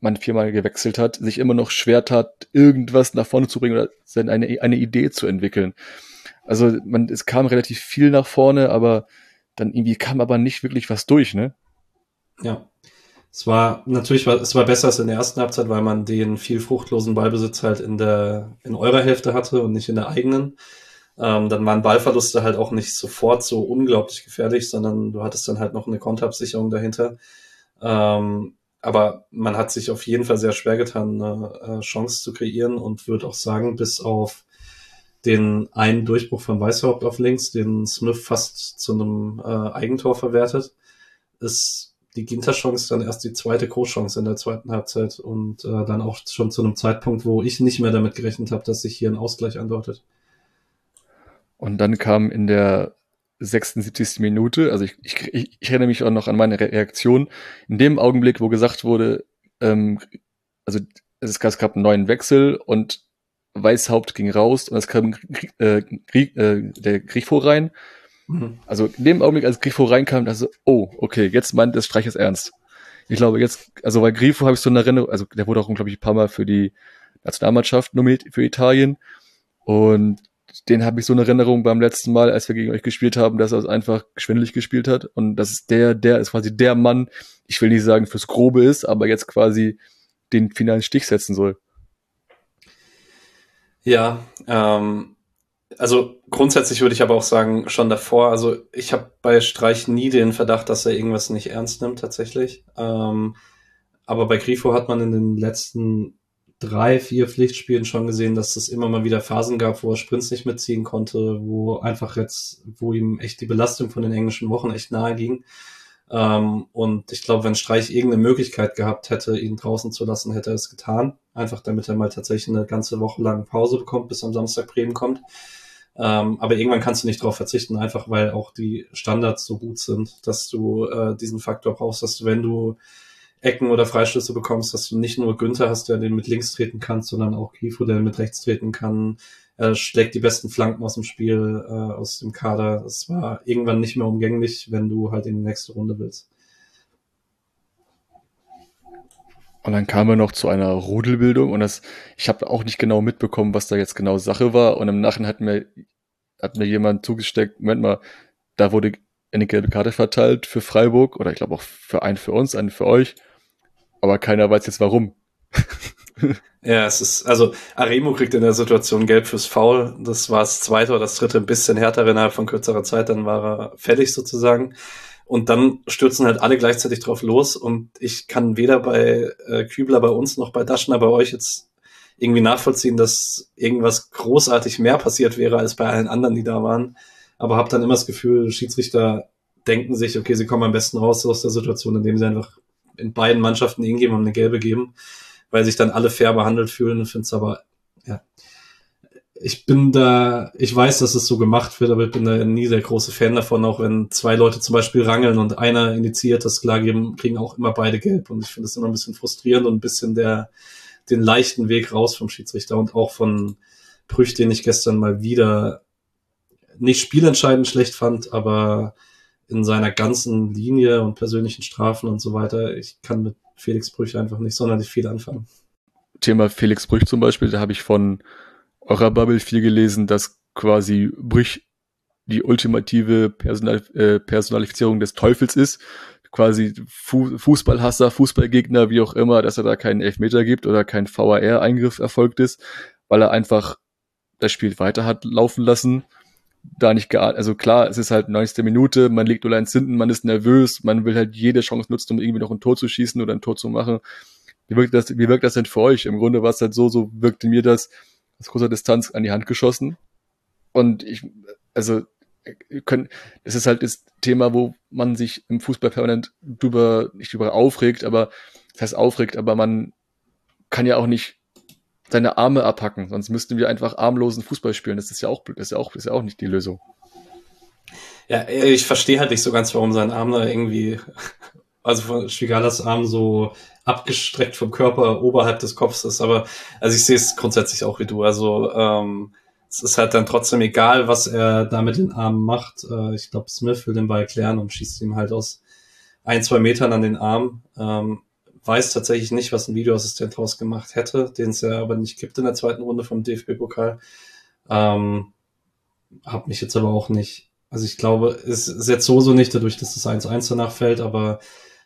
man viermal gewechselt hat, sich immer noch schwer tat, irgendwas nach vorne zu bringen oder eine, eine Idee zu entwickeln. Also man, es kam relativ viel nach vorne, aber dann irgendwie kam aber nicht wirklich was durch, ne? Ja. Es war natürlich, es war besser als in der ersten Halbzeit, weil man den viel fruchtlosen Ballbesitz halt in der, in eurer Hälfte hatte und nicht in der eigenen. Ähm, dann waren Ballverluste halt auch nicht sofort so unglaublich gefährlich, sondern du hattest dann halt noch eine Konterabsicherung dahinter. Ähm, aber man hat sich auf jeden Fall sehr schwer getan, eine äh, Chance zu kreieren und würde auch sagen, bis auf den einen Durchbruch von Weißhaupt auf links, den Smith fast zu einem äh, Eigentor verwertet, ist die Ginter-Chance dann erst die zweite Co-Chance in der zweiten Halbzeit und äh, dann auch schon zu einem Zeitpunkt, wo ich nicht mehr damit gerechnet habe, dass sich hier ein Ausgleich andeutet. Und dann kam in der 76. Minute, also ich, ich, ich erinnere mich auch noch an meine Reaktion, in dem Augenblick, wo gesagt wurde, ähm, also es gab, es gab einen neuen Wechsel und Weißhaupt ging raus und es kam äh, äh, der Grifo rein Mhm. Also in dem Augenblick, als Grifo reinkam, dachte ich so, oh, okay, jetzt meint das Streich es ernst. Ich glaube jetzt, also bei Grifo habe ich so eine Erinnerung, also der wurde auch, glaube ich, ein paar Mal für die Nationalmannschaft nominiert für Italien. Und den habe ich so eine Erinnerung beim letzten Mal, als wir gegen euch gespielt haben, dass er einfach geschwindelig gespielt hat. Und das ist der, der ist quasi der Mann, ich will nicht sagen fürs Grobe ist, aber jetzt quasi den finalen Stich setzen soll. Ja, ähm, also grundsätzlich würde ich aber auch sagen, schon davor, also ich habe bei Streich nie den Verdacht, dass er irgendwas nicht ernst nimmt tatsächlich. Ähm, aber bei Grifo hat man in den letzten drei, vier Pflichtspielen schon gesehen, dass es immer mal wieder Phasen gab, wo er Sprints nicht mitziehen konnte, wo einfach jetzt, wo ihm echt die Belastung von den englischen Wochen echt nahe ging. Ähm, und ich glaube, wenn Streich irgendeine Möglichkeit gehabt hätte, ihn draußen zu lassen, hätte er es getan. Einfach damit er mal tatsächlich eine ganze Woche lang Pause bekommt, bis am Samstag Bremen kommt. Ähm, aber irgendwann kannst du nicht darauf verzichten, einfach weil auch die Standards so gut sind, dass du äh, diesen Faktor brauchst, dass du, wenn du Ecken oder Freistöße bekommst, dass du nicht nur Günther hast, der den mit links treten kann, sondern auch Kifo, der mit rechts treten kann. Er schlägt die besten Flanken aus dem Spiel, äh, aus dem Kader. Es war irgendwann nicht mehr umgänglich, wenn du halt in die nächste Runde willst. Und dann kamen wir noch zu einer Rudelbildung und das, ich habe auch nicht genau mitbekommen, was da jetzt genau Sache war. Und im Nachhinein hat mir, hat mir jemand zugesteckt, Moment mal, da wurde eine gelbe Karte verteilt für Freiburg oder ich glaube auch für einen für uns, einen für euch. Aber keiner weiß jetzt warum. [LAUGHS] ja, es ist, also Aremo kriegt in der Situation gelb fürs Foul. Das war das zweite oder das dritte, ein bisschen härter innerhalb von kürzerer Zeit, dann war er fällig sozusagen. Und dann stürzen halt alle gleichzeitig drauf los und ich kann weder bei äh, Kübler bei uns noch bei Daschner bei euch jetzt irgendwie nachvollziehen, dass irgendwas großartig mehr passiert wäre als bei allen anderen, die da waren. Aber habe dann immer das Gefühl, Schiedsrichter denken sich, okay, sie kommen am besten raus aus der Situation, indem sie einfach in beiden Mannschaften hingeben und eine gelbe geben, weil sich dann alle fair behandelt fühlen. Ich finde es aber, ja, ich bin da, ich weiß, dass es so gemacht wird, aber ich bin da nie der große Fan davon, auch wenn zwei Leute zum Beispiel rangeln und einer initiiert das klar geben, kriegen auch immer beide gelb. Und ich finde das immer ein bisschen frustrierend und ein bisschen der, den leichten Weg raus vom Schiedsrichter und auch von Brüch, den ich gestern mal wieder nicht spielentscheidend schlecht fand, aber in seiner ganzen Linie und persönlichen Strafen und so weiter, ich kann mit Felix Brüch einfach nicht sonderlich viel anfangen. Thema Felix Brüch zum Beispiel, da habe ich von eurer Bubble viel gelesen, dass quasi Brüch die ultimative Personal, äh, Personalifizierung des Teufels ist. Quasi Fu Fußballhasser, Fußballgegner, wie auch immer, dass er da keinen Elfmeter gibt oder kein VAR-Eingriff erfolgt ist, weil er einfach das Spiel weiter hat laufen lassen. Da nicht geahnt, also klar, es ist halt 90. Minute, man liegt nur eins hinten, man ist nervös, man will halt jede Chance nutzen, um irgendwie noch ein Tor zu schießen oder ein Tor zu machen. Wie wirkt das, wie wirkt das denn für euch? Im Grunde war es halt so, so wirkte mir das, aus großer Distanz an die Hand geschossen. Und ich, also, können, das ist halt das Thema, wo man sich im Fußball permanent drüber, nicht drüber aufregt, aber, das heißt aufregt, aber man kann ja auch nicht seine Arme abhacken, sonst müssten wir einfach armlosen Fußball spielen. Das ist ja auch, das ist ja auch, ist ja auch nicht die Lösung. Ja, ich verstehe halt nicht so ganz, warum sein Arm da irgendwie also von Schwigalas Arm so abgestreckt vom Körper oberhalb des Kopfs ist. Aber also ich sehe es grundsätzlich auch wie du. Also ähm, es ist halt dann trotzdem egal, was er da mit den Armen macht. Äh, ich glaube, Smith will den Ball klären und schießt ihm halt aus ein, zwei Metern an den Arm. Ähm, weiß tatsächlich nicht, was ein Videoassistent draus gemacht hätte, den es ja aber nicht gibt in der zweiten Runde vom DFB-Pokal. Ähm, hab mich jetzt aber auch nicht, also ich glaube, es ist jetzt so so nicht, dadurch, dass das 1-1 danach fällt, aber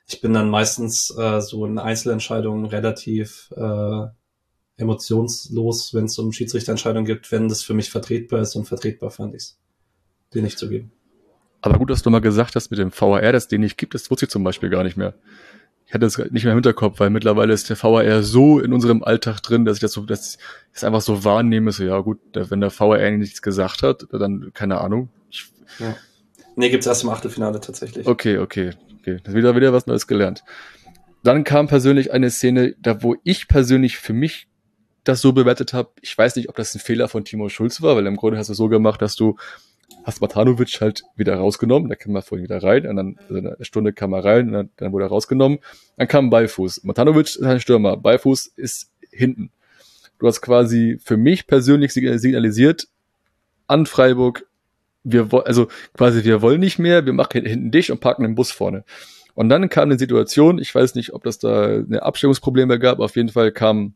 ich bin dann meistens äh, so in Einzelentscheidungen relativ äh, emotionslos, wenn es um Schiedsrichterentscheidungen gibt, wenn das für mich vertretbar ist und vertretbar fand ich es, den nicht zu geben. Aber gut, dass du mal gesagt hast mit dem VAR, dass den nicht gibt, das wusste ich zum Beispiel gar nicht mehr. Ich hatte das nicht mehr im Hinterkopf, weil mittlerweile ist der VAR so in unserem Alltag drin, dass ich das so, dass ich das einfach so wahrnehme, so, ja gut, wenn der VAR nichts gesagt hat, dann, keine Ahnung. Ich, ja. Nee, gibt's erst im Achtelfinale tatsächlich. Okay, okay, okay. Wieder, wieder was Neues gelernt. Dann kam persönlich eine Szene, da wo ich persönlich für mich das so bewertet habe. Ich weiß nicht, ob das ein Fehler von Timo Schulz war, weil im Grunde hast du so gemacht, dass du hast Matanovic halt wieder rausgenommen, da kam er vorhin wieder rein, und dann also eine Stunde kam er rein, und dann, dann wurde er rausgenommen, dann kam Beifuß. Matanovic ist ein Stürmer, Beifuß ist hinten. Du hast quasi für mich persönlich signalisiert an Freiburg, wir also quasi wir wollen nicht mehr, wir machen hinten dich und parken den Bus vorne. Und dann kam eine Situation, ich weiß nicht, ob das da eine Abstimmungsprobleme gab, auf jeden Fall kam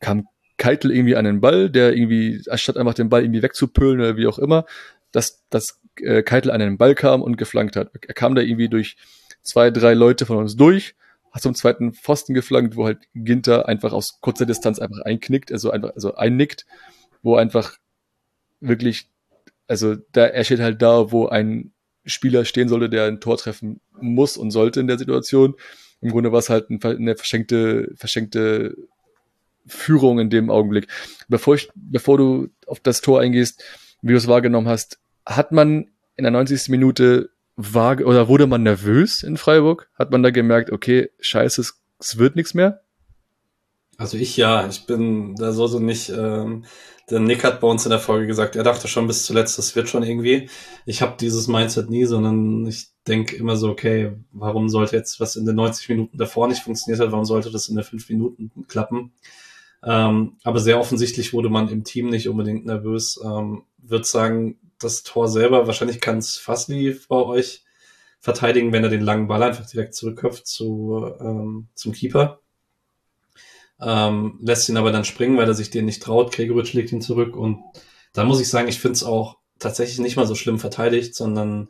kam Keitel irgendwie an den Ball, der irgendwie, anstatt einfach den Ball irgendwie wegzupölen oder wie auch immer, dass, dass äh, Keitel an den Ball kam und geflankt hat. Er kam da irgendwie durch zwei, drei Leute von uns durch, hat zum zweiten Pfosten geflankt, wo halt Ginter einfach aus kurzer Distanz einfach einknickt, also einfach, also einnickt, wo einfach wirklich, also da, er steht halt da, wo ein Spieler stehen sollte, der ein Tor treffen muss und sollte in der Situation. Im Grunde war es halt eine verschenkte, verschenkte Führung in dem Augenblick. Bevor, ich, bevor du auf das Tor eingehst, wie du es wahrgenommen hast, hat man in der 90. Minute war, oder wurde man nervös in Freiburg? Hat man da gemerkt, okay, scheiße, es, es wird nichts mehr? Also ich ja, ich bin da so so nicht. Ähm, der Nick hat bei uns in der Folge gesagt, er dachte schon bis zuletzt, das wird schon irgendwie. Ich habe dieses Mindset nie, sondern ich denke immer so, okay, warum sollte jetzt, was in den 90 Minuten davor nicht funktioniert hat, warum sollte das in der 5 Minuten klappen? Ähm, aber sehr offensichtlich wurde man im Team nicht unbedingt nervös. Ähm, Würde sagen, das Tor selber, wahrscheinlich kann es Fasli bei euch verteidigen, wenn er den langen Ball einfach direkt zurückköpft zu, ähm, zum Keeper. Ähm, lässt ihn aber dann springen, weil er sich den nicht traut. Gregoritsch legt ihn zurück und da muss ich sagen, ich finde es auch tatsächlich nicht mal so schlimm verteidigt, sondern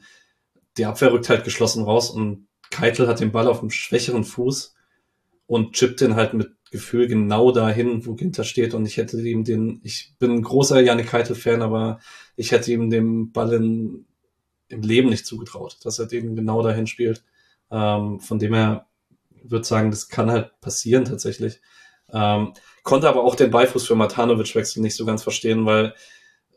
die Abwehr rückt halt geschlossen raus und Keitel hat den Ball auf dem schwächeren Fuß und chippt den halt mit Gefühl genau dahin, wo Ginter steht. Und ich hätte ihm den, ich bin ein großer Janik Keitel-Fan, aber ich hätte ihm den Ball in, im Leben nicht zugetraut, dass er den genau dahin spielt. Ähm, von dem her würde sagen, das kann halt passieren tatsächlich. Ähm, konnte aber auch den Beifuß für Matanovic-Wechsel nicht so ganz verstehen, weil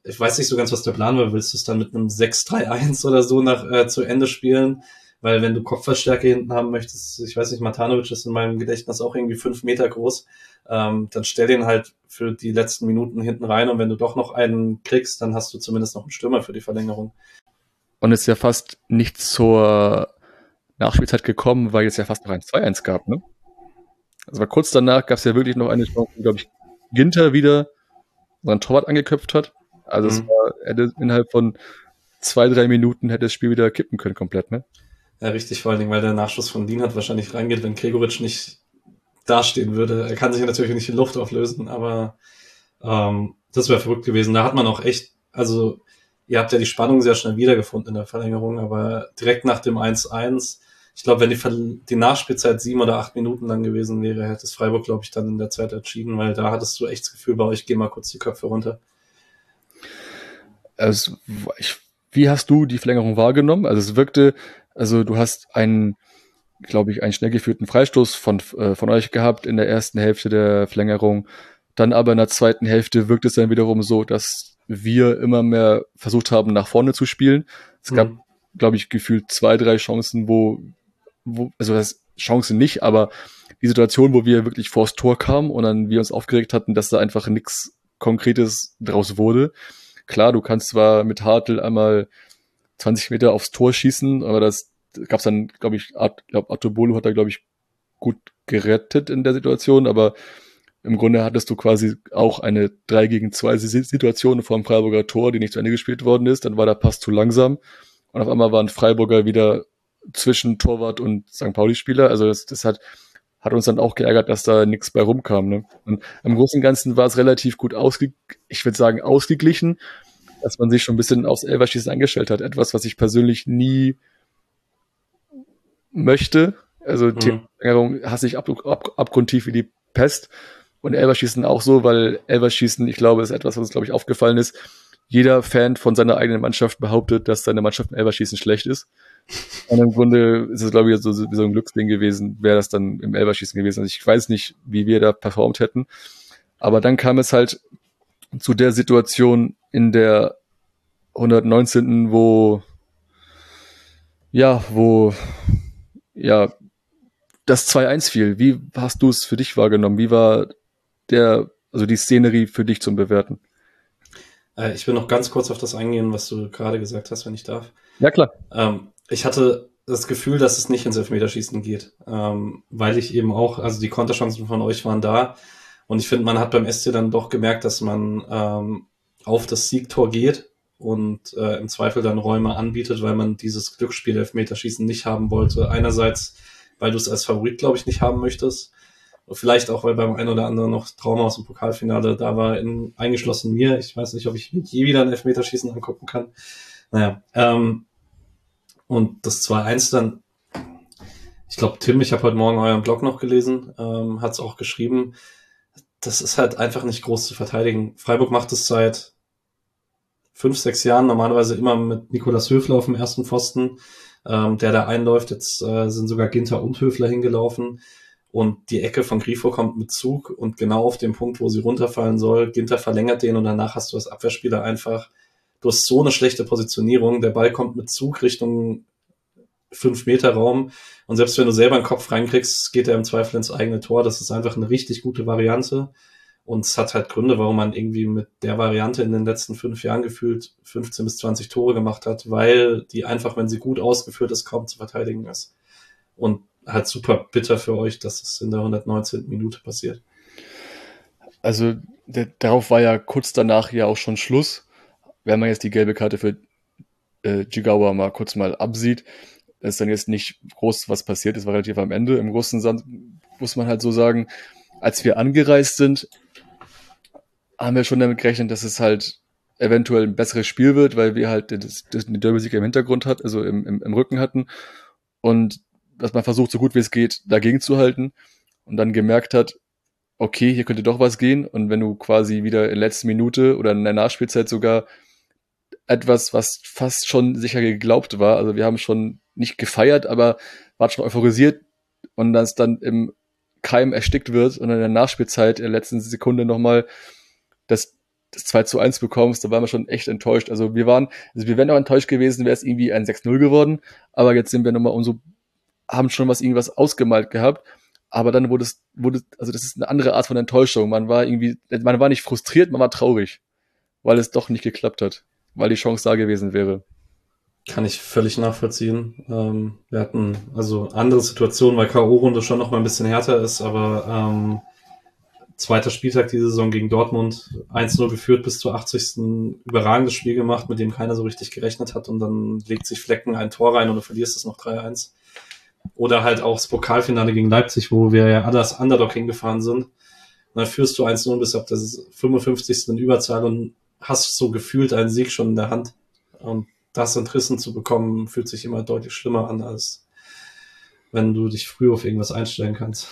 ich weiß nicht so ganz, was der Plan war. Willst du es dann mit einem 6-3-1 oder so nach äh, zu Ende spielen? Weil wenn du Kopfverstärke hinten haben möchtest, ich weiß nicht, Matanovic ist in meinem Gedächtnis auch irgendwie fünf Meter groß, ähm, dann stell den halt für die letzten Minuten hinten rein und wenn du doch noch einen kriegst, dann hast du zumindest noch einen Stürmer für die Verlängerung. Und es ist ja fast nicht zur Nachspielzeit gekommen, weil es ja fast noch ein 2-1 gab, ne? Also war kurz danach gab es ja wirklich noch eine Chance, glaube ich, Ginter wieder seinen Torwart angeköpft hat. Also mhm. es war, hätte innerhalb von zwei, drei Minuten hätte das Spiel wieder kippen können komplett, ne? Ja, richtig, vor allen Dingen, weil der Nachschuss von Dean hat wahrscheinlich reingeht, wenn Gregoritsch nicht dastehen würde. Er kann sich natürlich nicht in Luft auflösen, aber ähm, das wäre verrückt gewesen. Da hat man auch echt, also ihr habt ja die Spannung sehr schnell wiedergefunden in der Verlängerung, aber direkt nach dem 1-1, ich glaube, wenn die, die Nachspielzeit sieben oder acht Minuten lang gewesen wäre, hätte es Freiburg, glaube ich, dann in der Zeit entschieden, weil da hattest du echt das Gefühl, bei euch geh mal kurz die Köpfe runter. Also, ich, wie hast du die Verlängerung wahrgenommen? Also es wirkte, also du hast einen, glaube ich, einen schnell geführten Freistoß von, äh, von euch gehabt in der ersten Hälfte der Verlängerung. Dann aber in der zweiten Hälfte wirkt es dann wiederum so, dass wir immer mehr versucht haben, nach vorne zu spielen. Es gab, mhm. glaube ich, gefühlt zwei, drei Chancen, wo, wo also das Chancen nicht, aber die Situation, wo wir wirklich vors Tor kamen und dann wir uns aufgeregt hatten, dass da einfach nichts Konkretes draus wurde. Klar, du kannst zwar mit Hartl einmal 20 Meter aufs Tor schießen, aber das, gab es dann, glaube ich, Art, glaub, Arthur Bolu hat da, glaube ich, gut gerettet in der Situation, aber im Grunde hattest du quasi auch eine 3 gegen 2 Situation vor dem Freiburger Tor, die nicht zu Ende gespielt worden ist. Dann war der Pass zu langsam und auf einmal waren Freiburger wieder zwischen Torwart und St. Pauli-Spieler. Also das, das hat, hat uns dann auch geärgert, dass da nichts bei rumkam. Ne? Und im Großen und Ganzen war es relativ gut ausge ich würde sagen, ausgeglichen, dass man sich schon ein bisschen aufs Elverschießen eingestellt hat. Etwas, was ich persönlich nie möchte. Also mhm. Verlängerung hasse ich ab, ab, abgrundtief wie die Pest. Und Elverschießen auch so, weil Elverschießen, ich glaube, ist etwas, was uns, glaube ich, aufgefallen ist. Jeder Fan von seiner eigenen Mannschaft behauptet, dass seine Mannschaft im Elverschießen schlecht ist. Und im Grunde ist es, glaube ich, so, so ein Glücksding gewesen, wäre das dann im Elverschießen gewesen. Also ich weiß nicht, wie wir da performt hätten. Aber dann kam es halt zu der Situation in der 119. wo ja, wo ja das 2-1 fiel. Wie hast du es für dich wahrgenommen? Wie war der, also die Szenerie für dich zum Bewerten? Äh, ich will noch ganz kurz auf das eingehen, was du gerade gesagt hast, wenn ich darf. Ja, klar. Ähm, ich hatte das Gefühl, dass es nicht ins Elfmeterschießen geht, ähm, weil ich eben auch, also die Konterchancen von euch waren da und ich finde, man hat beim SC dann doch gemerkt, dass man ähm, auf das Siegtor geht und äh, im Zweifel dann Räume anbietet, weil man dieses Glücksspiel Elfmeterschießen nicht haben wollte. Einerseits, weil du es als Favorit, glaube ich, nicht haben möchtest Vielleicht auch, weil beim einen oder anderen noch Trauma aus dem Pokalfinale da war, in, eingeschlossen mir. Ich weiß nicht, ob ich je wieder ein Elfmeterschießen angucken kann. Naja, ähm, und das 2-1 dann, ich glaube, Tim, ich habe heute Morgen euren Blog noch gelesen, ähm, hat es auch geschrieben, das ist halt einfach nicht groß zu verteidigen. Freiburg macht es seit fünf, sechs Jahren normalerweise immer mit Nikolas Höfler auf dem ersten Pfosten, ähm, der da einläuft. Jetzt äh, sind sogar Ginter und Höfler hingelaufen und die Ecke von Grifo kommt mit Zug und genau auf dem Punkt, wo sie runterfallen soll, Ginter verlängert den und danach hast du als Abwehrspieler einfach, du hast so eine schlechte Positionierung, der Ball kommt mit Zug Richtung 5 Meter Raum und selbst wenn du selber einen Kopf reinkriegst, geht er im Zweifel ins eigene Tor. Das ist einfach eine richtig gute Variante und es hat halt Gründe, warum man irgendwie mit der Variante in den letzten fünf Jahren gefühlt 15 bis 20 Tore gemacht hat, weil die einfach, wenn sie gut ausgeführt ist, kaum zu verteidigen ist. Und halt super bitter für euch, dass es in der 119. Minute passiert. Also der, darauf war ja kurz danach ja auch schon Schluss. Wenn man jetzt die gelbe Karte für äh, Jigawa mal kurz mal absieht, ist dann jetzt nicht groß was passiert. Es war relativ am Ende. Im großen Sand muss man halt so sagen, als wir angereist sind, haben wir schon damit gerechnet, dass es halt eventuell ein besseres Spiel wird, weil wir halt das, das, den Derby-Sieger im Hintergrund hat, also im, im, im Rücken hatten. Und dass man versucht, so gut wie es geht, dagegen zu halten und dann gemerkt hat, okay, hier könnte doch was gehen. Und wenn du quasi wieder in der letzten Minute oder in der Nachspielzeit sogar etwas, was fast schon sicher geglaubt war, also wir haben schon nicht gefeiert, aber waren schon euphorisiert. Und das dann im Keim erstickt wird und in der Nachspielzeit in der letzten Sekunde nochmal das, das 2 zu 1 bekommst, da waren wir schon echt enttäuscht. Also wir waren, also wir wären auch enttäuscht gewesen, wäre es irgendwie ein 6-0 geworden, aber jetzt sind wir nochmal umso haben schon was irgendwas ausgemalt gehabt, aber dann wurde es, wurde, also das ist eine andere Art von Enttäuschung. Man war irgendwie, man war nicht frustriert, man war traurig, weil es doch nicht geklappt hat, weil die Chance da gewesen wäre. Kann ich völlig nachvollziehen. Ähm, wir hatten also andere Situationen, weil K.O.-Runde schon noch mal ein bisschen härter ist, aber ähm, zweiter Spieltag diese Saison gegen Dortmund 1-0 geführt bis zur 80. überragendes Spiel gemacht, mit dem keiner so richtig gerechnet hat und dann legt sich Flecken ein Tor rein und du verlierst es noch 3-1. Oder halt auch das Pokalfinale gegen Leipzig, wo wir ja alle als Underdog hingefahren sind. Und dann führst du 1-0 bis auf das 55. in Überzahl und hast so gefühlt einen Sieg schon in der Hand. Und das Entrissen zu bekommen, fühlt sich immer deutlich schlimmer an, als wenn du dich früh auf irgendwas einstellen kannst.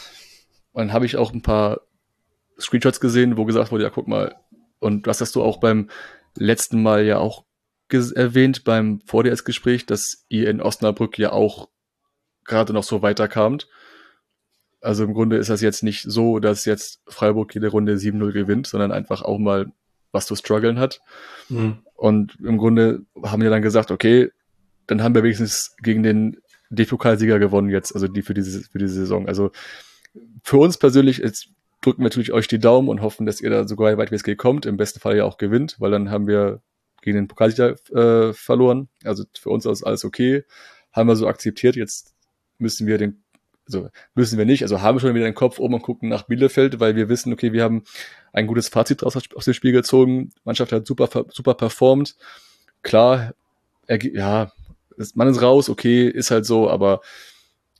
Und dann habe ich auch ein paar Screenshots gesehen, wo gesagt wurde, ja, guck mal, und das hast du auch beim letzten Mal ja auch erwähnt, beim VDS-Gespräch, dass ihr in Osnabrück ja auch gerade noch so weiterkamt. Also im Grunde ist das jetzt nicht so, dass jetzt Freiburg jede Runde 7-0 gewinnt, sondern einfach auch mal was zu strugglen hat. Mhm. Und im Grunde haben wir dann gesagt, okay, dann haben wir wenigstens gegen den D-Pokalsieger gewonnen jetzt, also die für diese, für diese Saison. Also für uns persönlich jetzt drücken wir natürlich euch die Daumen und hoffen, dass ihr da sogar weit wie es geht kommt, im besten Fall ja auch gewinnt, weil dann haben wir gegen den Pokalsieger äh, verloren. Also für uns ist alles okay. haben wir so akzeptiert. Jetzt müssen wir den, also müssen wir nicht, also haben schon wieder den Kopf oben und gucken nach Bielefeld, weil wir wissen, okay, wir haben ein gutes Fazit aus, aus dem Spiel gezogen. Die Mannschaft hat super, super performt. Klar, er, ja, Mann ist raus, okay, ist halt so, aber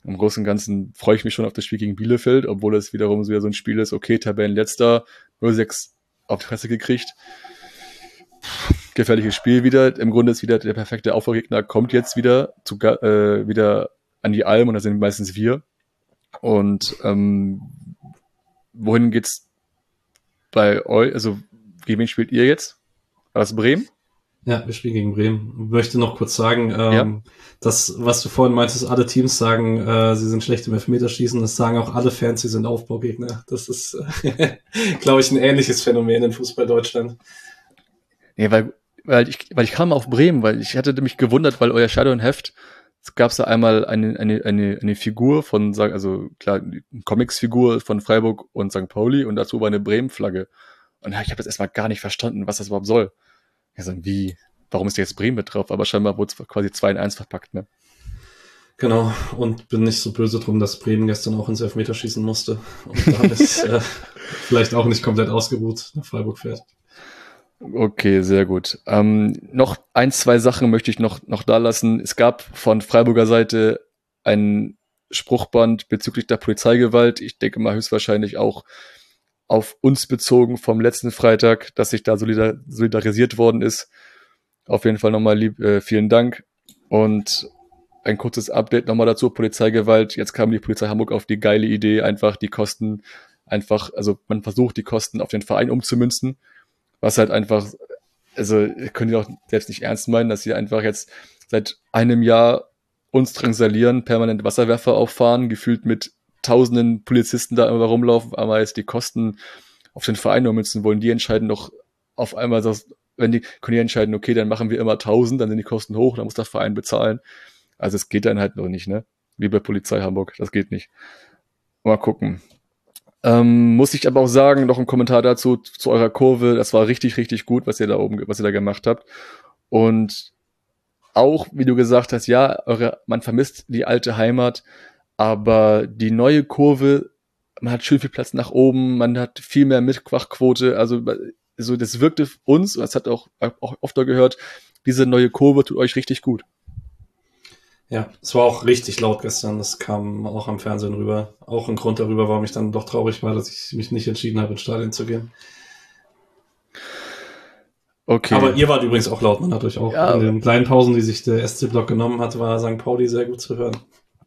im Großen und Ganzen freue ich mich schon auf das Spiel gegen Bielefeld, obwohl es wiederum wieder so ein Spiel ist, okay, Tabellenletzter, 0-6 auf die Fresse gekriegt. Gefährliches Spiel wieder. Im Grunde ist wieder der perfekte Aufbaugegner, kommt jetzt wieder, zu, äh, wieder an die Alm und da sind meistens wir. Und ähm, wohin geht's bei euch? Also, gegen wen spielt ihr jetzt? War das Bremen? Ja, wir spielen gegen Bremen. Ich möchte noch kurz sagen, ähm, ja. das, was du vorhin meintest, alle Teams sagen, äh, sie sind schlecht im Elfmeterschießen, das sagen auch alle Fans, sie sind Aufbaugegner. Das ist, [LAUGHS] glaube ich, ein ähnliches Phänomen in Fußball Deutschland. Ja, weil, weil, ich, weil ich kam auf Bremen, weil ich hatte mich gewundert, weil euer Shadow Heft, es gab da einmal eine, eine, eine, eine Figur von, also klar, eine Comics-Figur von Freiburg und St. Pauli und dazu war eine Bremen-Flagge. Und ich habe das erstmal gar nicht verstanden, was das überhaupt soll. Ja, so wie, warum ist jetzt Bremen mit drauf? Aber scheinbar wurde es quasi 2 in 1 verpackt, ne? Genau, und bin nicht so böse drum, dass Bremen gestern auch ins Elfmeterschießen musste. Und damit [LAUGHS] äh, vielleicht auch nicht komplett ausgeruht nach Freiburg fährt. Okay, sehr gut. Ähm, noch ein, zwei Sachen möchte ich noch, noch da lassen. Es gab von Freiburger Seite ein Spruchband bezüglich der Polizeigewalt. Ich denke mal höchstwahrscheinlich auch auf uns bezogen vom letzten Freitag, dass sich da solidar solidarisiert worden ist. Auf jeden Fall nochmal lieb, äh, vielen Dank. Und ein kurzes Update nochmal dazu, Polizeigewalt. Jetzt kam die Polizei Hamburg auf die geile Idee, einfach die Kosten einfach, also man versucht die Kosten auf den Verein umzumünzen, was halt einfach, also können die auch selbst nicht ernst meinen, dass sie einfach jetzt seit einem Jahr uns drangsalieren, permanent Wasserwerfer auffahren, gefühlt mit tausenden Polizisten da immer rumlaufen, aber jetzt die Kosten auf den Verein ummünzen wollen, die entscheiden doch auf einmal, dass, wenn die, können die entscheiden, okay, dann machen wir immer tausend, dann sind die Kosten hoch, dann muss der Verein bezahlen. Also es geht dann halt noch nicht, ne? Wie bei Polizei Hamburg, das geht nicht. Mal gucken. Ähm, muss ich aber auch sagen, noch ein Kommentar dazu, zu eurer Kurve, das war richtig, richtig gut, was ihr da oben, was ihr da gemacht habt. Und auch, wie du gesagt hast, ja, eure, man vermisst die alte Heimat, aber die neue Kurve, man hat schön viel Platz nach oben, man hat viel mehr Mitquachquote. Also so das wirkte uns, das hat auch, auch oft gehört, diese neue Kurve tut euch richtig gut. Ja, es war auch richtig laut gestern. Das kam auch am Fernsehen rüber. Auch ein Grund darüber, warum ich dann doch traurig war, dass ich mich nicht entschieden habe, ins Stadion zu gehen. Okay. Aber ihr wart übrigens auch laut. Man hat euch auch ja, in den kleinen Pausen, die sich der SC-Block genommen hat, war St. Pauli sehr gut zu hören.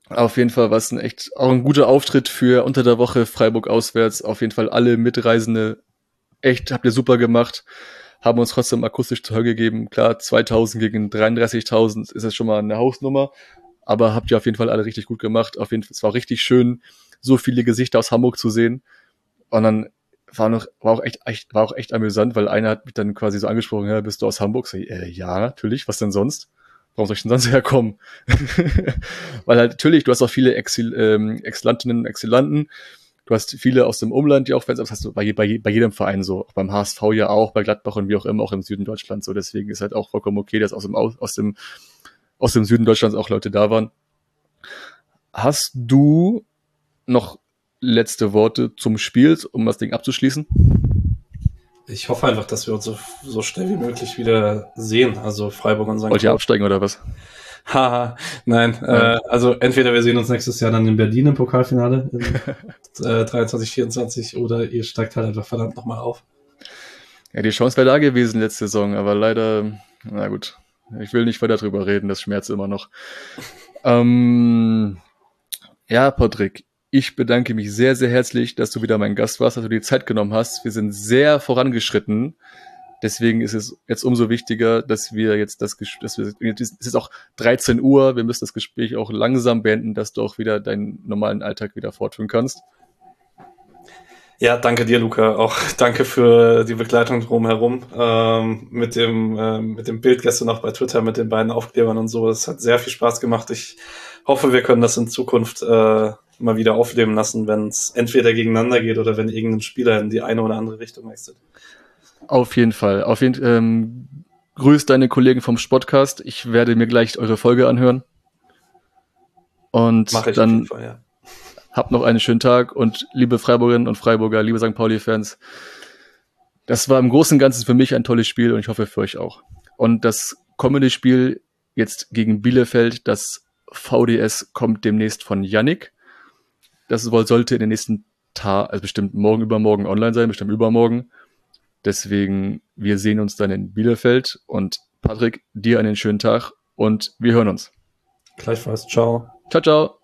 Auf jeden Fall war es ein echt auch ein guter Auftritt für unter der Woche Freiburg auswärts. Auf jeden Fall alle Mitreisende echt habt ihr super gemacht. Haben uns trotzdem akustisch zu Höhe gegeben. Klar, 2000 gegen 33.000 ist das schon mal eine Hausnummer. Aber habt ihr auf jeden Fall alle richtig gut gemacht. Auf jeden Fall, es war richtig schön, so viele Gesichter aus Hamburg zu sehen. Und dann war noch, war auch echt, echt war auch echt amüsant, weil einer hat mich dann quasi so angesprochen, ja, bist du aus Hamburg? So, äh, ja, natürlich, was denn sonst? warum soll ich denn sonst herkommen? [LAUGHS] Weil halt natürlich, du hast auch viele Exil, ähm, Exilantinnen und Exilanten, du hast viele aus dem Umland, die auch Fans, das hast du bei, bei, bei jedem Verein so, auch beim HSV ja auch, bei Gladbach und wie auch immer, auch im Süden Deutschlands so, deswegen ist halt auch vollkommen okay, dass aus dem, aus dem, aus dem Süden Deutschlands auch Leute da waren. Hast du noch letzte Worte zum Spiel, um das Ding abzuschließen? ich hoffe einfach, dass wir uns so, so schnell wie möglich wieder sehen. Also Freiburg und St. Wollt ihr absteigen oder was? Haha, nein. Ja. Äh, also entweder wir sehen uns nächstes Jahr dann in Berlin im Pokalfinale in, [LAUGHS] äh, 23, 24 oder ihr steigt halt einfach verdammt nochmal auf. Ja, die Chance wäre da gewesen letzte Saison, aber leider, na gut, ich will nicht weiter drüber reden, das schmerzt immer noch. [LAUGHS] ähm, ja, Patrick, ich bedanke mich sehr, sehr herzlich, dass du wieder mein Gast warst, dass du die Zeit genommen hast. Wir sind sehr vorangeschritten. Deswegen ist es jetzt umso wichtiger, dass wir jetzt das dass wir, es ist auch 13 Uhr, wir müssen das Gespräch auch langsam beenden, dass du auch wieder deinen normalen Alltag wieder fortführen kannst. Ja, danke dir, Luca. Auch danke für die Begleitung drumherum. Ähm, mit dem äh, mit dem Bild gestern noch bei Twitter mit den beiden Aufklebern und so. Es hat sehr viel Spaß gemacht. Ich hoffe, wir können das in Zukunft äh, mal wieder aufleben lassen, wenn es entweder gegeneinander geht oder wenn irgendein Spieler in die eine oder andere Richtung wechselt. Auf jeden Fall. Auf jeden ähm, grüß deine Kollegen vom Spotcast. Ich werde mir gleich eure Folge anhören. Und dann Fall, ja. habt noch einen schönen Tag und liebe Freiburgerinnen und Freiburger, liebe St. Pauli-Fans, das war im Großen und Ganzen für mich ein tolles Spiel und ich hoffe für euch auch. Und das kommende Spiel jetzt gegen Bielefeld, das VDS kommt demnächst von Yannick. Das sollte in den nächsten Tagen, also bestimmt morgen, übermorgen online sein, bestimmt übermorgen. Deswegen, wir sehen uns dann in Bielefeld und Patrick, dir einen schönen Tag und wir hören uns. Gleichfalls. Ciao. Ciao, ciao.